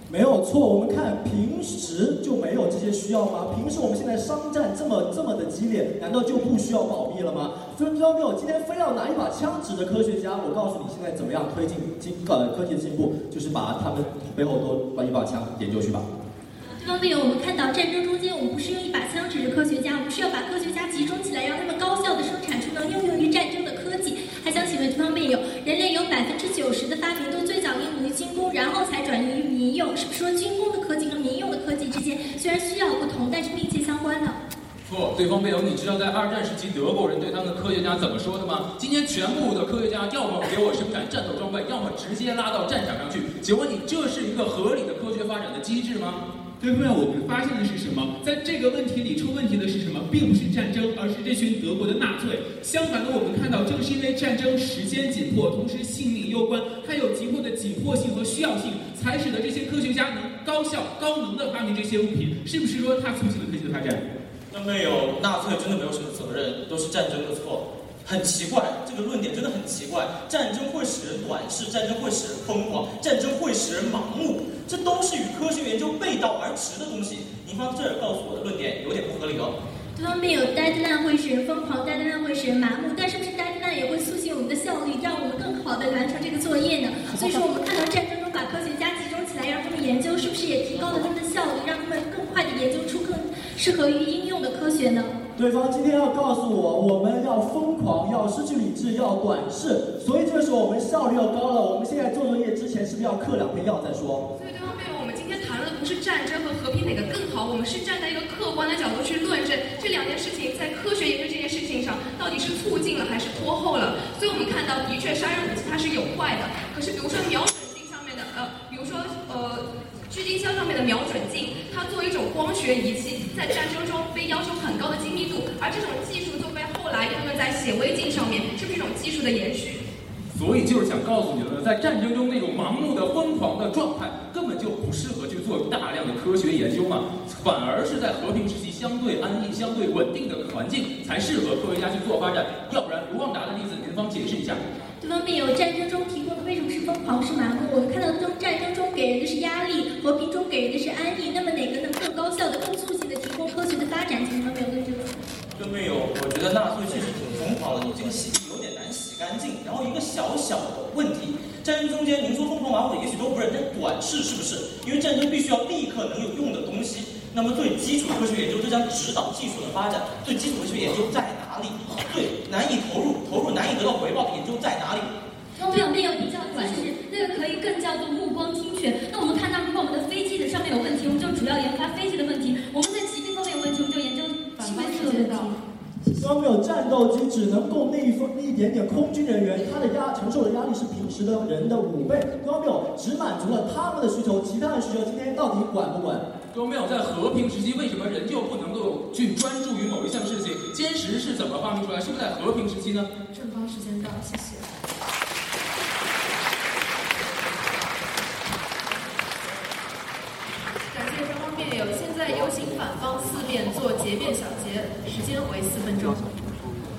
S4: 没有错，我们看平时就没有这些需要吗？平时我们现在商战这么这么的激烈，难道就不需要保密了吗？分分没有，今天非要拿一把枪指着科学家，我告诉你，现在怎么样推进进呃科技的进步，就是把他们背后都把一把枪研究去吧。
S9: 对方辩友，我们看到战争中间，我们不是用一把枪指着科学家，我们是要把科学家集中起来，让他们高效的生产出能应用于战争的科技。还想请人类有百分之九十的发明都最早应用于军工，然后才转移于民用，是不是说军工的科技和民用的科技之间虽然需要不同，但是密切相关呢？
S8: 错，对方辩友，你知道在二战时期德国人对他们的科学家怎么说的吗？今天全部的科学家要么给我生产战斗装备，要么直接拉到战场上去。请问你这是一个合理的科学发展的机制吗？
S3: 对方面，我们发现的是什么？在这个问题里出问题的是什么？并不是战争，而是这群德国的纳粹。相反的，我们看到，正是因为战争时间紧迫，同时性命攸关，它有急迫的紧迫性和需要性，才使得这些科学家能高效、高能的发明这些物品。是不是说它促进了科技的发展？
S5: 那没有，纳粹真的没有什么责任，都是战争的错。很奇怪，这个论点真的很奇怪。战争会使人短视，战争会使人疯狂，战争会使人盲目，这都是与科学研究背道而驰的东西。您方这儿告诉我的论点有点不合理哦。
S9: 这方辩友，deadline 会使人疯狂，deadline 会使人麻木，但是不是 deadline 也会促进我们的效率，让我们更好的完成这个作业呢？所以说，我们看到战争中把科学家集中起来，让他们研究，是不是也提高了他们的效率，让他们更快的研究出更适合于应用的科学呢？
S4: 对方今天要告诉我，我们要疯狂，要失去理智，要短视，所以这个时候我们效率要高了。我们现在做作业之前是不是要嗑两片药再说？
S7: 所以对方辩友，我们今天谈论的不是战争和和平哪个更好，我们是站在一个客观的角度去论证这两件事情在科学研究这件事情上到底是促进了还是拖后了。所以我们看到，的确杀人武器它是有坏的，可是比如说瞄准镜上面的，呃，比如说呃。郁金香上面的瞄准镜，它作为一种光学仪器，在战争中被要求很高的精密度，而这种技术就被后来用在显微镜上面，是不是一种技术的延续？
S8: 所以就是想告诉你们，在战争中那种盲目的疯狂的状态，根本就不适合去做大量的科学研究嘛，反而是在和平时期相对安逸、相对稳定的环境才适合科学家去做发展。要不然，卢旺达的例子，您方解释一下。
S9: 对方面有战争中提供的为什么是疯狂是麻木？我们看到中战争中给人的是压力，和平中给人的是安逸。那么哪个能更高效的、更促进的提供科学的发展？请方面有对这个。
S5: 对面有，我觉得纳粹确实挺疯狂的，你这个洗有点难洗干净。然后一个小小的问题，战争中间您说疯狂马虎，也许都不是，但短视是不是？因为战争必须要立刻能有用的东西。那么对基础科学研究，这将指导技术的发展。对基础科学研究在哪里？对难以投入、投入难以得到回报的研究在哪里？
S2: 从表面有比较短视，那个可以更叫做目光精选。那我们看到，如果我们的飞机的上面有问题，我们就主要研发飞机的问题；我们在疾病方面有问题，我们就研究器官的问题。
S4: 当没有战斗机只能够那一分一点点空军人员，他的压承受的压力是平时的人的五倍。当没有只满足了他们的需求，其他的需求今天到底管不管？
S8: 都没有在和平时期，为什么人就不能够去专注于某一项事情？歼十是怎么发明出来？是不是在和平时期呢？
S1: 正方时间到，谢谢。感谢双方辩友，现在有请反方四辩做结辩小结，时间为四分钟。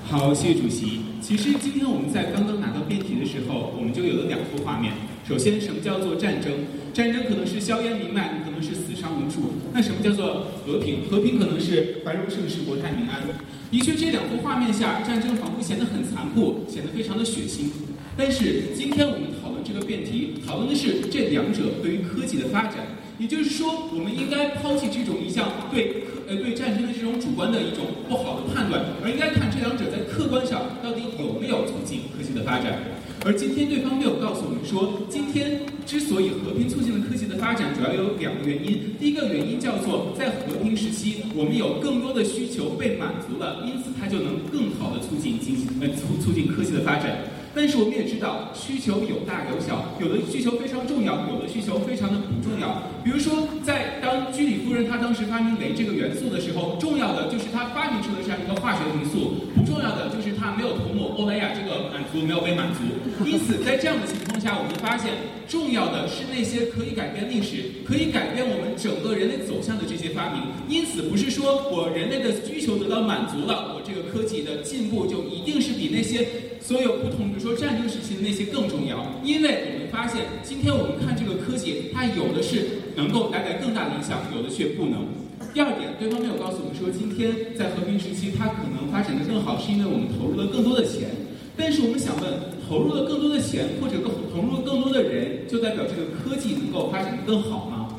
S3: 好，谢谢主席。其实今天我们在刚刚拿到辩题的时候，我们就有了两幅画面。首先，什么叫做战争？战争可能是硝烟弥漫，可能是死伤无数。那什么叫做和平？和平可能是繁荣盛世，国泰民安。的确，这两幅画面下，战争仿佛显得很残酷，显得非常的血腥。但是今天我们讨论这个辩题，讨论的是这两者对于科技的发展。也就是说，我们应该抛弃这种一项对科呃对战争的这种主观的一种不好的判断，而应该看这两者在客观上到底有没有促进科技的发展。而今天对方没有告诉我们说，今天之所以和平促进了科技的发展，主要有两个原因。第一个原因叫做在和平时期，我们有更多的需求被满足了，因此它就能更好的促进经济呃促促进科技的发展。但是我们也知道，需求有大有小，有的需求非常重要，有的需求非常的不重要。比如说，在当居里夫人她当时发明镭这个元素的时候，重要的就是她发明出了这样一个化学元素，不重要的就是她没有涂抹欧莱雅这个满足没有被满足。因此，在这样的情况下，我们发现重要的是那些可以改变历史、可以改变我们整个人类走向的这些发明。因此，不是说我人类的需求得到满足了，我这个科技的进步就一定是比那些所有不同，比如说战争时期的那些更重要。因为我们发现，今天我们看这个科技，它有的是能够带来更大的影响，有的却不能。第二点，对方没有告诉我们说，今天在和平时期，它可能发展的更好，是因为我们投入了更多的钱。但是我们想问，投入了更多的钱，或者更投入更多的人，就代表这个科技能够发展的更好吗？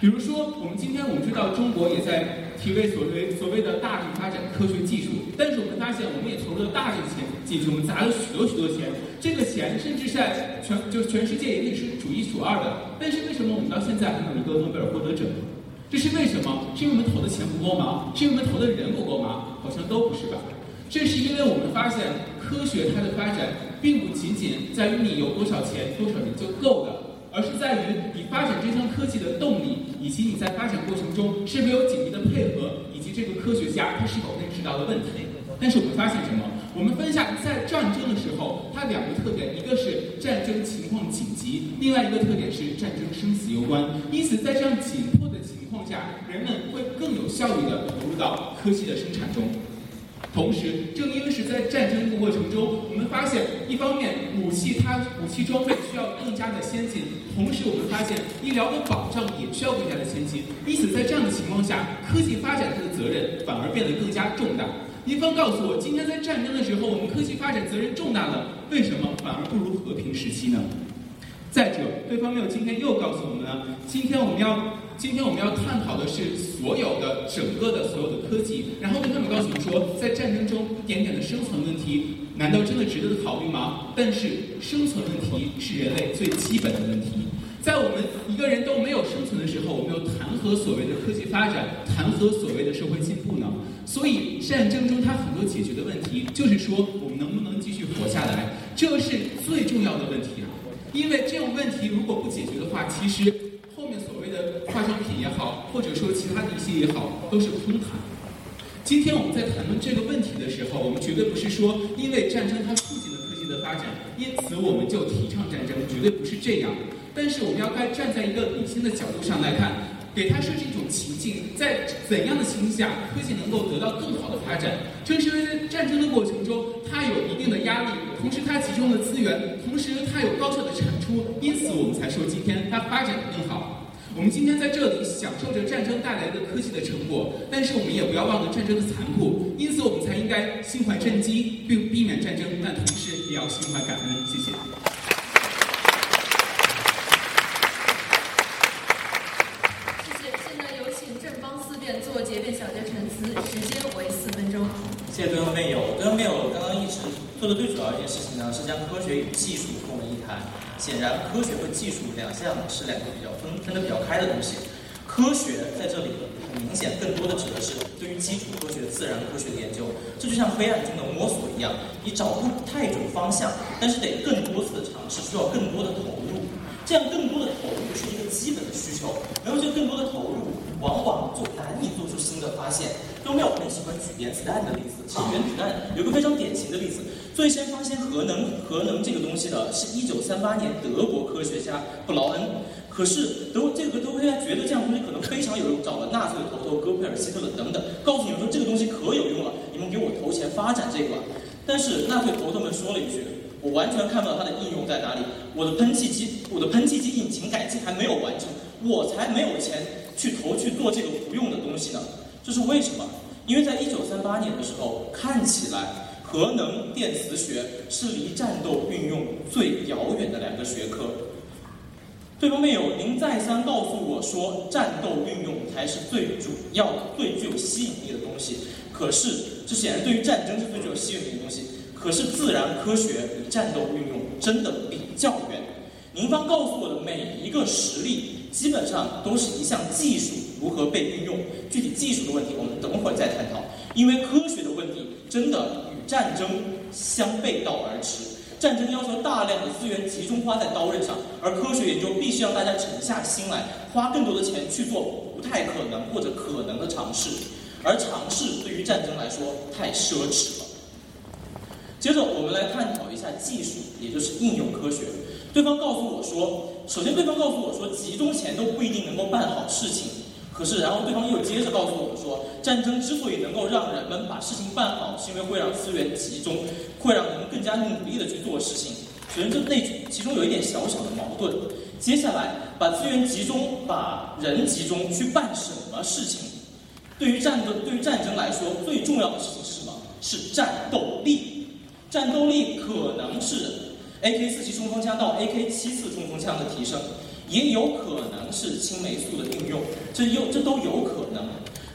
S3: 比如说，我们今天我们知道中国也在体味所谓所谓的大力发展科学技术，但是我们发现我们也投入了大量的钱进去，我们砸了许多许多钱，这个钱甚至在全就全世界一定是数一数二的。但是为什么我们到现在还没有一个诺贝尔获得者？这是为什么？是因为我们投的钱不够吗？是因为我们投的人不够吗？好像都不是吧。这是因为我们发现科学它的发展并不仅仅在于你有多少钱、多少人就够的。而是在于你发展这项科技的动力，以及你在发展过程中是否有紧密的配合，以及这个科学家他是否认识到的问题。但是我们发现什么？我们分一下，在战争的时候，它两个特点，一个是战争情况紧急，另外一个特点是战争生死攸关。因此，在这样紧迫的情况下，人们会更有效率地投入到科技的生产中。同时，正因为是在战争的过程中，我们发现，一方面武器它武器装备需要更加的先进，同时我们发现医疗的保障也需要更加的先进。因此，在这样的情况下，科技发展它的责任反而变得更加重大。一方告诉我，今天在战争的时候，我们科技发展责任重大了，为什么反而不如和平时期呢？再者，对方没有今天又告诉我们呢，今天我们要。今天我们要探讨的是所有的整个的所有的科技，然后对他们告诉我们说，在战争中一点点的生存问题，难道真的值得考虑吗？但是生存问题是人类最基本的问题，在我们一个人都没有生存的时候，我们又谈何所谓的科技发展，谈何所谓的社会进步呢？所以战争中它很多解决的问题，就是说我们能不能继续活下来，这是最重要的问题啊！因为这种问题如果不解决的话，其实。后面所谓的化妆品也好，或者说其他的一些也好，都是空谈。今天我们在谈论这个问题的时候，我们绝对不是说因为战争它促进了科技的发展，因此我们就提倡战争，绝对不是这样。但是我们要该站在一个理性的角度上来看，给它设置一种情境，在怎样的情况下，科技能够得到更好的发展？正是因为在战争的过程中，它有一定的压力，同时它集中了资源，同时它有高效的产出，因此我们才说今天它发展的更好。我们今天在这里享受着战争带来的科技的成果，但是我们也不要忘了战争的残酷，因此我们才应该心怀震惊，并避免战争，但同时也要心怀感恩。谢。谢
S1: 谢。现在有请正方四辩做结辩小结陈词，时间为四分钟。
S5: 谢谢对方辩友。对方辩友刚刚一直做的最主要一件事情呢，是将科学与技术混为一谈。显然，科学和技术两项是两个比较分分得比较开的东西。科学在这里很明显，更多的指的是对于基础科学、自然科学的研究。这就像黑暗中的摸索一样，你找不太准方向，但是得更多次的尝试，需要更多的投入。这样更多的投入是一个基本的需求，没有这更多的投入，往往就难以做出新的发现。都没有很喜欢举原子弹的例子，其实原子弹有个非常典型的例子，最先发现核能核能这个东西的是一九三八年德国科学家布劳恩。可是德这个德国科学家觉得这样东西可能非常有用，找了纳粹头头戈培尔、希特勒等等，告诉你们说这个东西可有用了，你们给我投钱发展这个。但是纳粹头头们说了一句。我完全看不到它的应用在哪里。我的喷气机，我的喷气机引擎改进还没有完成，我才没有钱去投去做这个不用的东西呢。这是为什么？因为在一九三八年的时候，看起来核能电磁学是离战斗运用最遥远的两个学科。对方辩友，您再三告诉我说战斗运用才是最主要的、最具有吸引力的东西，可是这显然对于战争是最具有吸引力的东西。可是自然科学与战斗运用真的比较远。您方告诉我的每一个实例，基本上都是一项技术如何被运用。具体技术的问题，我们等会儿再探讨。因为科学的问题真的战争相背道而驰。战争要求大量的资源集中花在刀刃上，而科学研究必须让大家沉下心来，花更多的钱去做不太可能或者可能的尝试。而尝试对于战争来说太奢侈了。接着，我们来探讨一下技术，也就是应用科学。对方告诉我说，首先，对方告诉我说，集中钱都不一定能够办好事情。可是，然后对方又接着告诉我们说，战争之所以能够让人们把事情办好，是因为会让资源集中，会让人们更加努力的去做事情。首先，这那其中有一点小小的矛盾。接下来，把资源集中，把人集中去办什么事情？对于战争，对于战争来说，最重要的事情是什么？是战斗力。战斗力可能是 AK 四七冲锋枪到 AK 七四冲锋枪的提升，也有可能是青霉素的应用，这有这都有可能。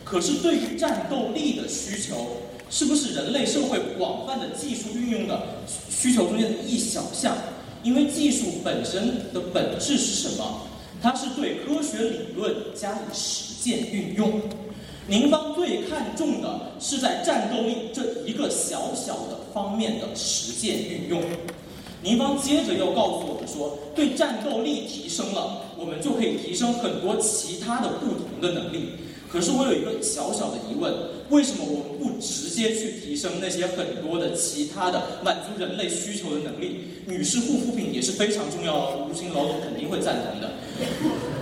S5: 可是对于战斗力的需求，是不是人类社会广泛的技术运用的需求中间的一小项？因为技术本身的本质是什么？它是对科学理论加以实践运用。您方最看重的是在战斗力这一个小小的方面的实践运用。您方接着又告诉我们说，对战斗力提升了，我们就可以提升很多其他的不同的能力。可是我有一个小小的疑问：为什么我们不直接去提升那些很多的其他的满足人类需求的能力？女士护肤品也是非常重要，无心老总肯定会赞同的。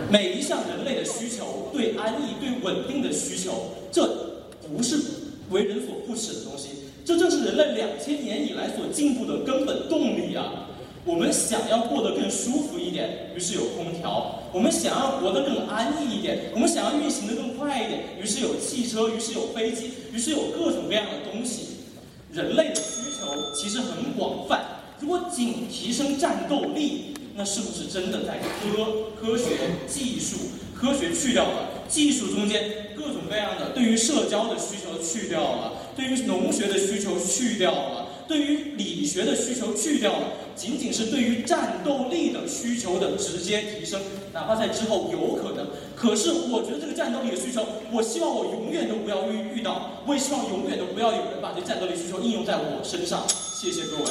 S5: 每一项人类的需求，对安逸、对稳定的需求，这不是为人所不耻的东西。这正是人类两千年以来所进步的根本动力啊！我们想要过得更舒服一点，于是有空调；我们想要活得更安逸一点，我们想要运行得更快一点，于是有汽车，于是有飞机，于是有各种各样的东西。人类的需求其实很广泛，如果仅提升战斗力，那是不是真的在科科学技术？科学去掉了技术中间各种各样的对于社交的需求去掉了，对于农学的需求去掉了，对于理学的需求去掉了，仅仅是对于战斗力的需求的直接提升，哪怕在之后有可能。可是我觉得这个战斗力的需求，我希望我永远都不要遇遇到，我也希望永远都不要有人把这战斗力需求应用在我身上。谢谢各位。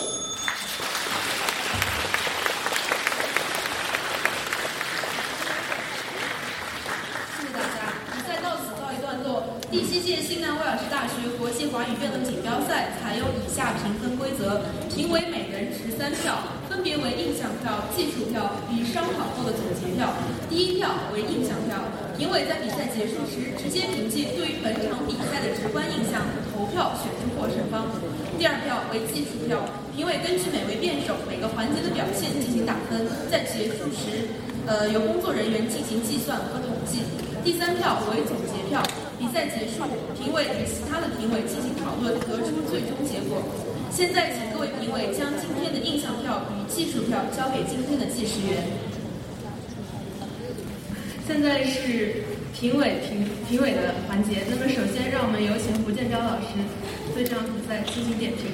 S1: 谢谢大家，比赛到此告一段落。第七届新南威尔士大学国际华语辩论锦标赛采用以下评分规则，评委每人十三票，分别为印象票、技术票与商讨后的总结票。第一票为印象票，评委在比赛结束时直接凭借对于本场比赛的直观印象投票选出获胜方。第二票为技术票，评委根据每位辩手每个环节的表现进行打分，在结束时，呃，由工作人员进行计算和统计。第三票为总结票，比赛结束，评委与其他的评委进行讨论，得出最终结果。现在，请各位评委将今天的印象票与技术票交给今天的计时员。现在是评委评评委的环节，那么首先让我们有请胡建彪老师对这场比赛进行点评。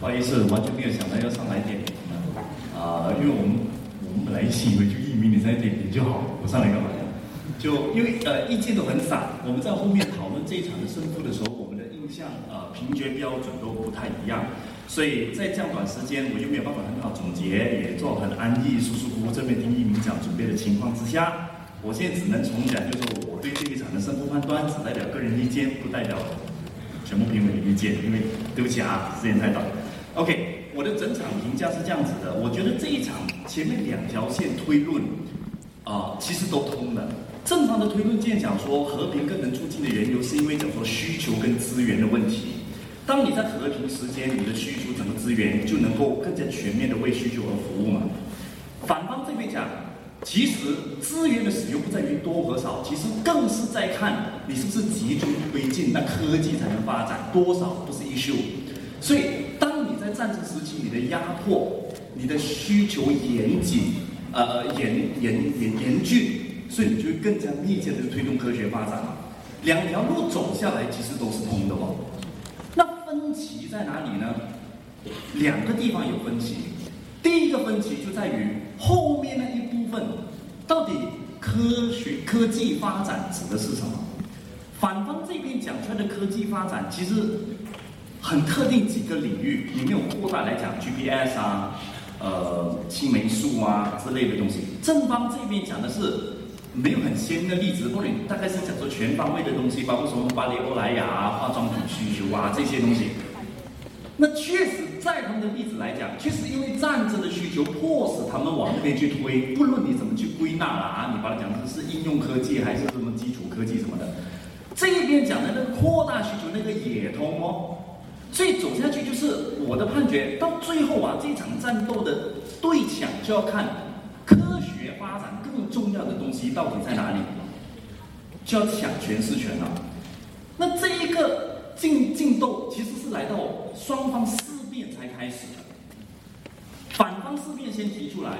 S10: 不好意思，完全没有想到要上来点评啊、因为我们我们本来一起以为就一鸣你在点评就好，我上来干嘛呀？就因为呃意见都很散，我们在后面讨论这一场的胜负的时候，我们的印象呃评决标准都不太一样，所以在这样短时间我就没有办法很好总结，也做很安逸、舒舒服服这边听一鸣讲准备的情况之下，我现在只能重讲，就是我对这一场的胜负判断只代表个人意见，不代表全部评委的意见，因为对不起啊，时间太短。OK，我的整场评价是这样子的，我觉得这一场前面两条线推论啊、其实都通的。正常的推论建讲说和平更能促进的缘由，是因为讲说需求跟资源的问题。当你在和平时间，你的需求整个资源就能够更加全面的为需求而服务嘛。反方这边讲，其实资源的使用不在于多和少，其实更是在看你是不是集中推进，那科技才能发展，多少不是 issue。所以，当你在战争时期，你的压迫、你的需求严谨、呃严严严严峻，所以你就会更加密切的推动科学发展嘛。两条路走下来，其实都是通的哦。那分歧在哪里呢？两个地方有分歧。第一个分歧就在于后面那一部分，到底科学科技发展指的是什么？反方这边讲出来的科技发展，其实很特定几个领域，你没有扩大来讲 GPS 啊、呃青霉素啊之类的东西。正方这边讲的是没有很鲜的例子，或者大概是讲说全方位的东西，包括什么巴黎欧莱雅啊、化妆品需求啊这些东西。那确实，在他们的例子来讲，确实因为战争的需求，迫使他们往那边去推。不论你怎么去归纳了啊，你把它讲成是应用科技还是什么基础科技什么的，这一边讲的那个扩大需求那个也通哦。所以走下去就是我的判决，到最后啊，这场战斗的对抢就要看科学发展更重要的东西到底在哪里，就要抢诠释权了。那这一个竞竞斗其实是来到双方四辩才开始的，反方四辩先提出来，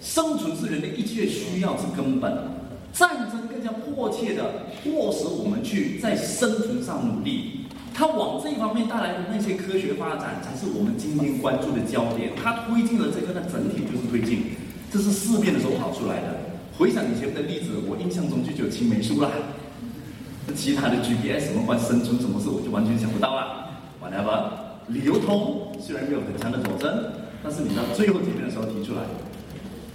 S10: 生存是人的一切需要之根本，战争更加迫切的迫使我们去在生存上努力。它往这一方面带来的那些科学发展，才是我们今天关注的焦点。它推进了这个，那整体就是推进，这是事变的时候跑出来的。回想以前的例子，我印象中就只有青霉素啦。其他的 GPS 什么关生存什么事，我就完全想不到了。whatever，流通虽然没有很强的佐证，但是你到最后这边的时候提出来，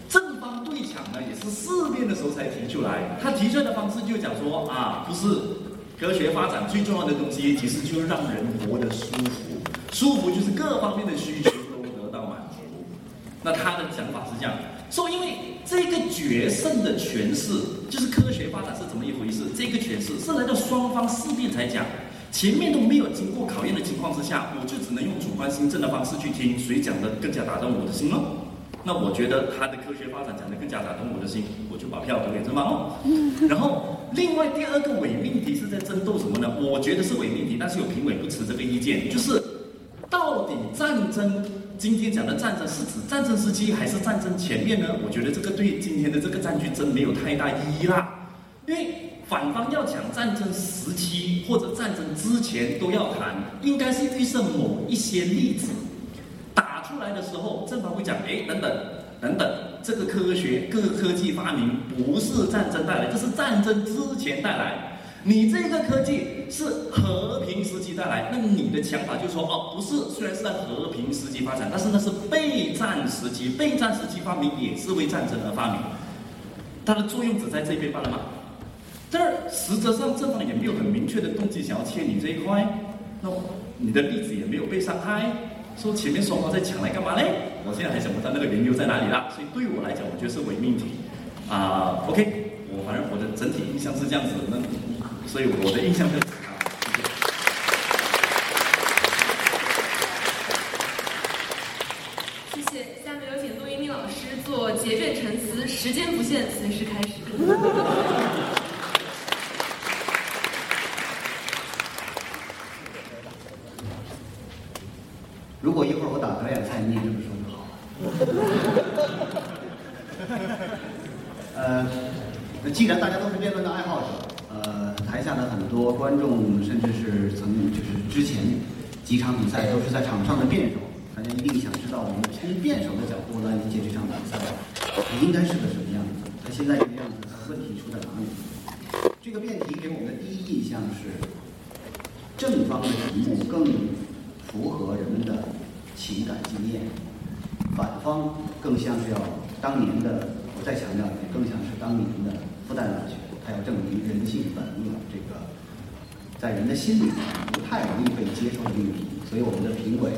S10: 正方对抢呢也是事变的时候才提出来。他提出来的方式就讲说啊，不是科学发展最重要的东西，其实就是让人活得舒服，舒服就是各方面的需求都得到满足。那他的想法是这样，说因为这个决胜的诠释，就是科学发展是怎么一回事，这个诠释是来到双方事变才讲，前面都没有经过考验的情况之下，我就只能用主观心证的方式去听，谁讲的更加打动我的心呢？那我觉得他的科学发展讲的更加打动我的心，我就把票投给正方哦。然后另外第二个伪命题是在争斗什么呢？我觉得是伪命题，但是有评委不持这个意见，就是到底战争今天讲的战争是指战争时期还是战争前面呢？我觉得这个对今天的这个战局真没有太大意义啦，因为反方要讲战争时期或者战争之前都要谈，应该是预设某一些例子打出来的时候，正方会讲，哎，等等等等，这个科学、各个科技发明不是战争带来，这是战争之前带来。你这个科技是和平时期带来，那你的想法就说哦，不是，虽然是在和平时期发展，但是那是备战时期，备战时期发明也是为战争而发明，它的作用只在这边罢了嘛。这儿实则上正方也没有很明确的动机想要切你这一块，那你的例子也没有被伤害，说前面双方在抢来干嘛嘞？我现在还想不到那个缘由在哪里啦，所以对我来讲，我觉得是伪命题啊。OK，我反正我的整体印象是这样子，那。所以我的印象就是。
S1: 谢谢，下面有请陆一鸣老师做结辩陈词，时间不限，随时开始。
S11: 如果一会儿我打表演菜，你也这么说就好了。呃，那既然大家都是辩论的爱好者。下的很多观众，甚至是曾就是之前几场比赛都是在场上的辩手，大家一定想知道，我们从辩手的角度来理解这场比赛，它应该是个什么样子？它现在这个样子，问题出在哪里？这个辩题给我们的第一印象是，正方的题目更符合人们的情感经验，反方更像是要当年的，我再强调一遍，更像是当年的复旦大学。还要证明人性本恶这个，在人的心里不太容易被接受的命题，所以我们的评委，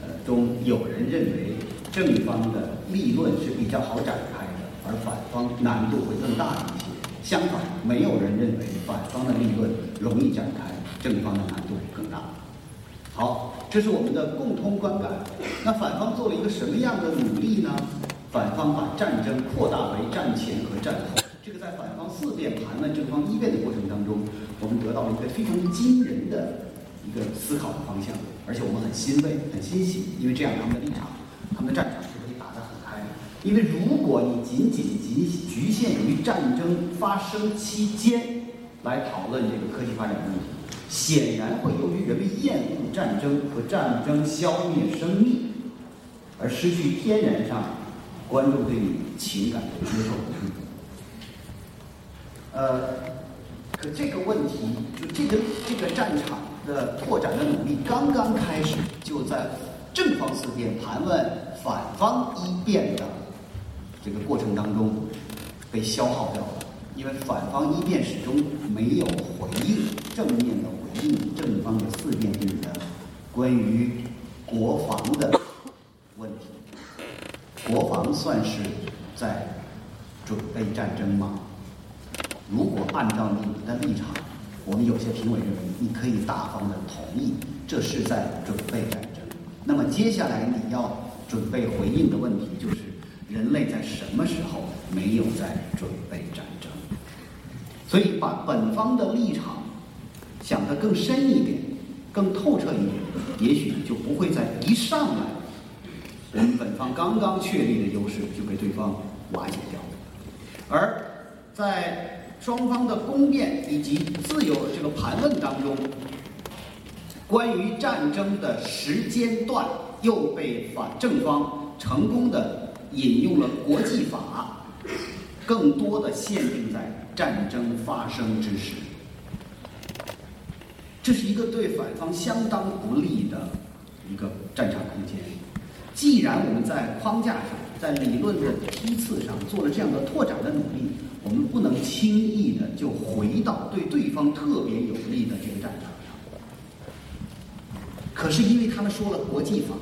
S11: 呃中有人认为正方的立论是比较好展开的，而反方难度会更大一些。相反，没有人认为反方的立论容易展开，正方的难度更大。好，这是我们的共通观感。那反方做了一个什么样的努力呢？反方把战争扩大为战前和战后。这个在反四辩盘问正方一辩的过程当中，我们得到了一个非常惊人的一个思考的方向，而且我们很欣慰、很欣喜，因为这样他们的立场、他们的战场是可以打得很开。因为如果你仅仅仅局限于战争发生期间来讨论这个科技发展问题，显然会由于人们厌恶战争和战争消灭生命，而失去天然上观众对你情感的接受。呃，可这个问题，就这个这个战场的拓展的努力刚刚开始，就在正方四辩盘问反方一辩的这个过程当中被消耗掉了，因为反方一辩始终没有回应正面的回应正方的四辩里的关于国防的问题，国防算是在准备战争吗？如果按照你的立场，我们有些评委认为你可以大方的同意，这是在准备战争。那么接下来你要准备回应的问题就是：人类在什么时候没有在准备战争？所以把本方的立场想得更深一点、更透彻一点，也许就不会在一上来，我们本方刚刚确立的优势就被对方瓦解掉了。而在双方的攻辩以及自由这个盘问当中，关于战争的时间段又被反正方成功的引用了国际法，更多的限定在战争发生之时。这是一个对反方相当不利的一个战场空间。既然我们在框架上，在理论的批次上做了这样的拓展的努力。我们不能轻易的就回到对对方特别有利的这个战场上。可是因为他们说了国际法，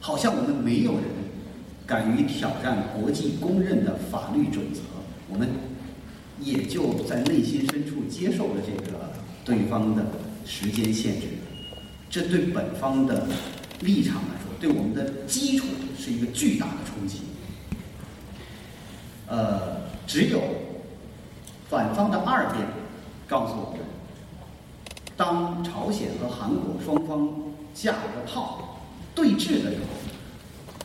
S11: 好像我们没有人敢于挑战国际公认的法律准则，我们也就在内心深处接受了这个对方的时间限制。这对本方的立场来说，对我们的基础是一个巨大的冲击。呃。只有反方的二辩告诉我们，当朝鲜和韩国双方架着炮对峙的时候，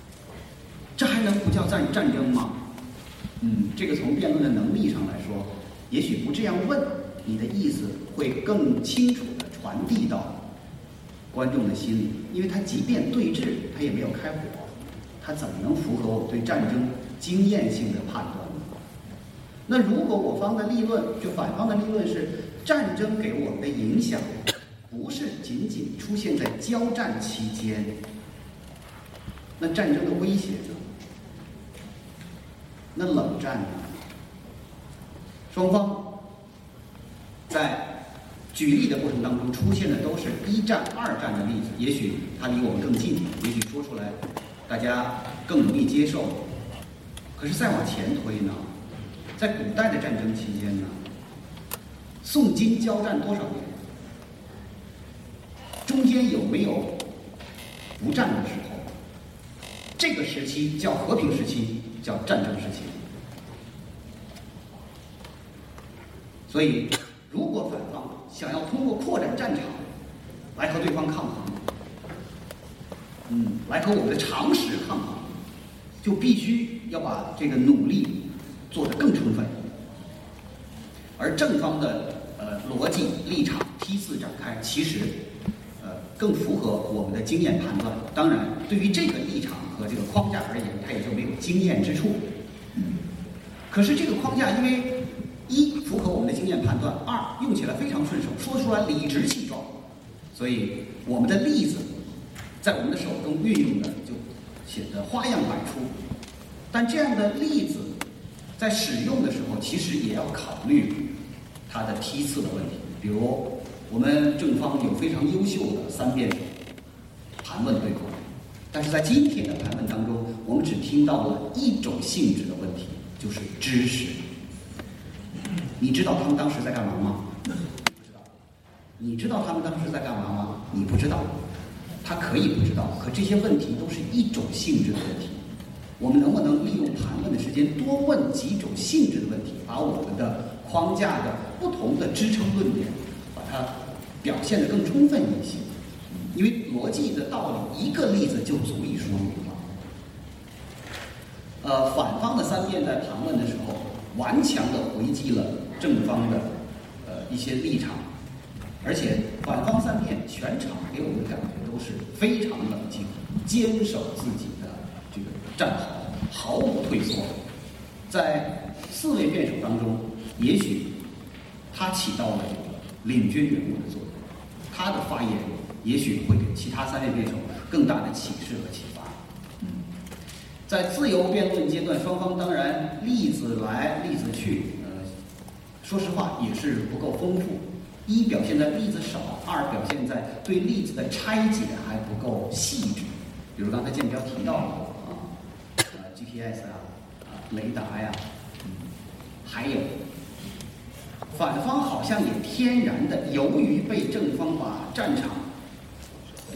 S11: 这还能不叫战战争吗？嗯，这个从辩论的能力上来说，也许不这样问，你的意思会更清楚的传递到观众的心里，因为他即便对峙，他也没有开火，他怎么能符合我对战争经验性的判断？那如果我方的立论，就反方的立论是战争给我们的影响，不是仅仅出现在交战期间，那战争的威胁呢？那冷战呢？双方在举例的过程当中出现的都是一战、二战的例子，也许它离我们更近，也许说出来大家更容易接受。可是再往前推呢，在古代的战争期间呢，宋金交战多少年？中间有没有不战的时候？这个时期叫和平时期，叫战争时期。所以，如果反方想要通过扩展战场来和对方抗衡，嗯，来和我们的常识抗衡，就必须要把这个努力做得更充分。而正方的呃逻辑立场批次展开，其实呃更符合我们的经验判断。当然，对于这个立场和这个框架而言，它也就没有经验之处。可是这个框架因为。一符合我们的经验判断，二用起来非常顺手，说出来理直气壮，所以我们的例子在我们的手中运用的就显得花样百出。但这样的例子在使用的时候，其实也要考虑它的批次的问题。比如我们正方有非常优秀的三辩盘问对口，但是在今天的盘问当中，我们只听到了一种性质的问题，就是知识。你知道他们当时在干嘛吗？不知道。你知道他们当时在干嘛吗？你不知道。他可以不知道，可这些问题都是一种性质的问题。我们能不能利用盘问的时间多问几种性质的问题，把我们的框架的不同的支撑论点，把它表现得更充分一些？因为逻辑的道理，一个例子就足以说明了。呃，反方的三辩在盘问的时候，顽强地回击了。正方的呃一些立场，而且反方三辩全场给我们的感觉都是非常冷静，坚守自己战壕，毫无退缩。在四位辩手当中，也许他起到了领军人物的作用，他的发言也许会给其他三位辩手更大的启示和启发。嗯在自由辩论阶段，双方当然例子来例子去。呃说实话，也是不够丰富。一表现在例子少，二表现在对例子的拆解还不够细致。比如刚才建彪提到的啊，呃 P.S. 啊，雷达呀，还有反方好像也天然的，由于被正方把战场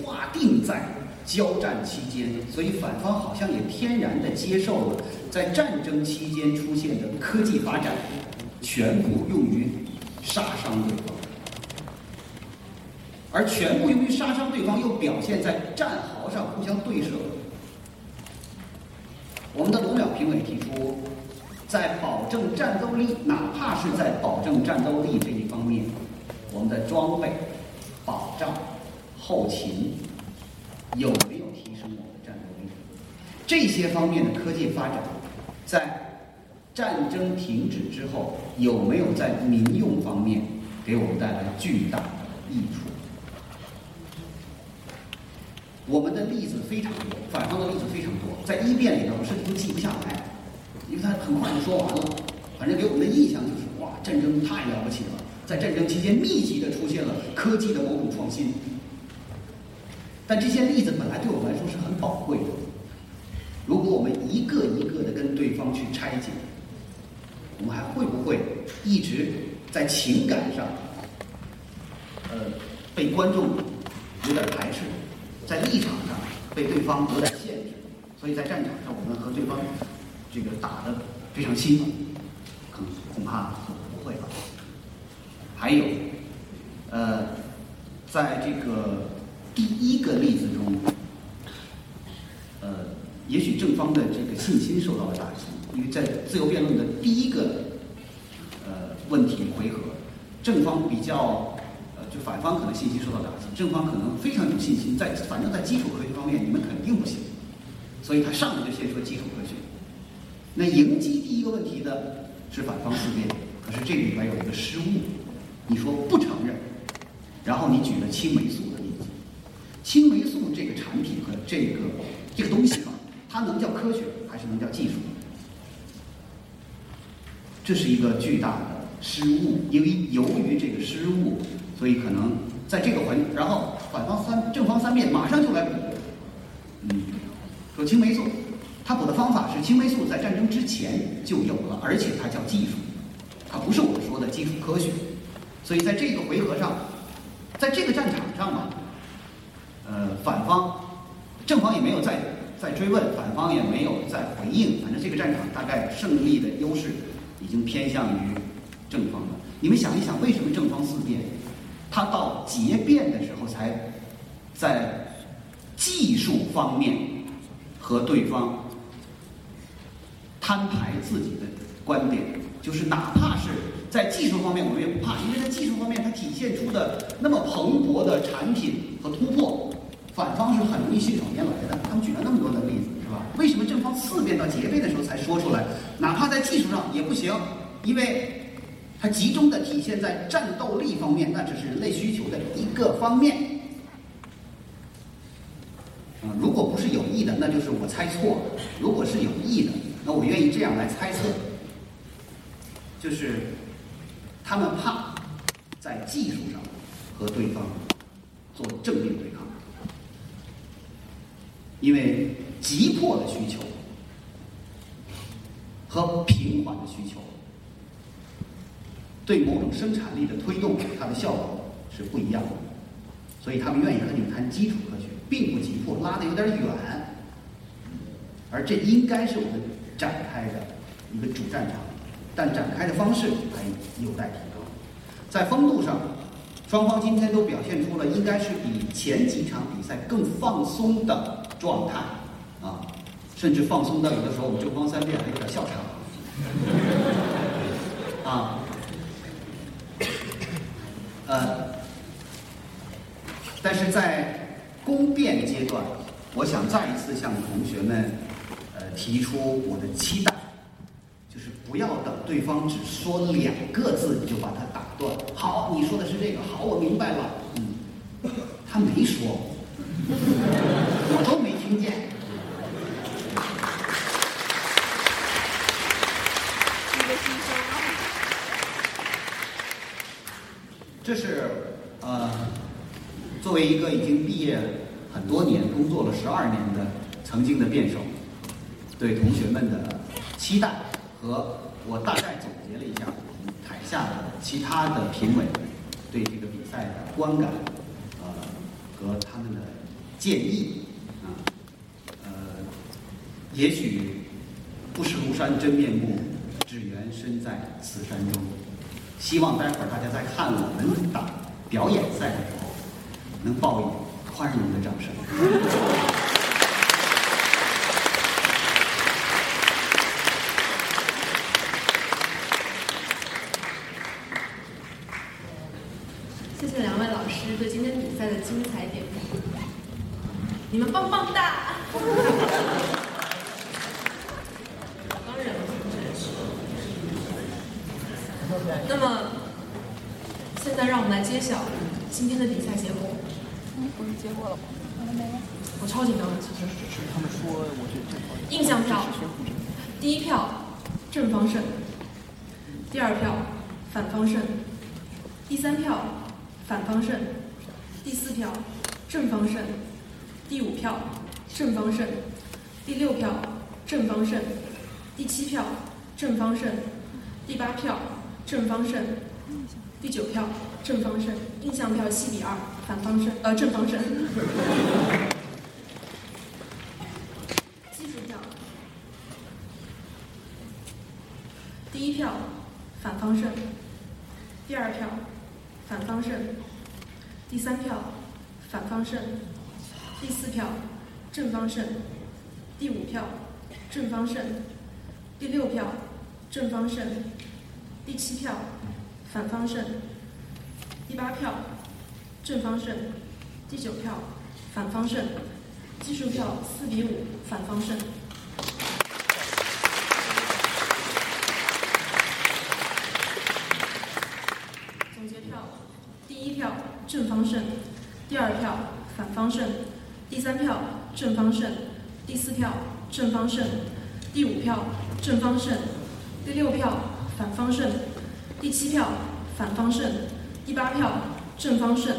S11: 划定在交战期间，所以反方好像也天然的接受了在战争期间出现的科技发展。全部用于杀伤对方，而全部用于杀伤对方，又表现在战壕上互相对射。我们的罗淼评委提出，在保证战斗力，哪怕是在保证战斗力这一方面，我们的装备、保障、后勤有没有提升我们的战斗力？这些方面的科技发展，在。战争停止之后，有没有在民用方面给我们带来巨大的益处？我们的例子非常多，反方的例子非常多，在一辩里边，我甚至都记不下来，因为他很快就说完了。反正给我们的印象就是，哇，战争太了不起了，在战争期间密集的出现了科技的某种创新。但这些例子本来对我们来说是很宝贵的，如果我们一个一个的跟对方去拆解。我们还会不会一直在情感上，呃，被观众有点排斥，在立场上被对方有点限制，所以在战场上我们和对方这个打的非常辛苦，可能恐怕不会吧。还有，呃，在这个第一个例子中，呃，也许正方的这个信心受到了打击。因为在自由辩论的第一个呃问题回合，正方比较就反方可能信心受到打击，正方可能非常有信心，在反正在基础科学方面你们肯定不行，所以他上来就先说基础科学。那迎击第一个问题的是反方四辩，可是这里边有一个失误，你说不承认，然后你举了青霉素的例子，青霉素这个产品和这个这个东西吧，它能叫科学还是能叫技术？这是一个巨大的失误，因为由于这个失误，所以可能在这个环，然后反方三正方三辩马上就来补，嗯，说青霉素，它补的方法是青霉素在战争之前就有了，而且它叫技术，它不是我说的基础科学，所以在这个回合上，在这个战场上嘛，呃，反方正方也没有再再追问，反方也没有再回应，反正这个战场大概胜利的优势。已经偏向于正方了。你们想一想，为什么正方四辩，他到结辩的时候才在技术方面和对方摊牌自己的观点？就是哪怕是在技术方面，我们也不怕，因为在技术方面它体现出的那么蓬勃的产品和突破，反方是很容易信手拈来的。他们举了那么多的例子。是吧为什么正方四辩到结辩的时候才说出来？哪怕在技术上也不行，因为它集中的体现在战斗力方面，那只是人类需求的一个方面。啊，如果不是有意的，那就是我猜错了；如果是有意的，那我愿意这样来猜测，就是他们怕在技术上和对方做正面对抗，因为。急迫的需求和平缓的需求，对某种生产力的推动，它的效果是不一样的。所以他们愿意和你谈基础科学，并不急迫，拉的有点远。而这应该是我们展开的一个主战场，但展开的方式还有待提高。在风度上，双方今天都表现出了应该是比前几场比赛更放松的状态。啊，甚至放松到有的时候，我们正方三辩还有点笑场。啊，呃，但在攻辩阶段，我想再一次向同学们呃提出我的期待，就是不要等对方只说两个字你就把他打断。好，你说的是这个，好，我明白了。嗯，他没说，我都没听见。这是呃，作为一个已经毕业很多年、工作了十二年的曾经的辩手，对同学们的期待和我大概总结了一下台下的其他的评委对这个比赛的观感，呃和他们的建议啊，呃，也许不识庐山真面目，只缘身在此山中。希望待会儿大家在看我们打表演赛的时候，能报以宽容的掌声。
S1: 谢谢两位老师对今天比赛的精彩点评，你们棒棒哒！那么，现在让我们来揭晓今天的比赛结果。
S12: 嗯，不是结果了。
S1: 我超紧张的，其实。他们说，我觉得印象票，第一票正方胜，第二票反方胜，第三票反方胜，第四票正方胜，第五票正方胜，第六票正方胜，第七票正方胜，第八票。正方胜，第九票正方胜，印象票七比二，反方胜，呃正方胜。基础票，第一票反方胜，第二票反方胜，第三票反方胜，第四票正方胜，第五票正方胜，第六票正方胜。第七票，反方胜；第八票，正方胜；第九票，反方胜；奇数票四比五反方胜。总结票：第一票正方胜，第二票反方胜，第三票正方胜，第四票正方胜，第五票正方胜，第六票反方胜，第七票反方胜，第八票正方胜，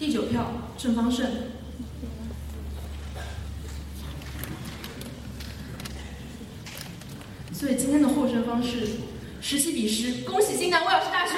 S1: 第九票郑方胜。所以今天的获胜方式十七比十，恭喜金南威尔士大学。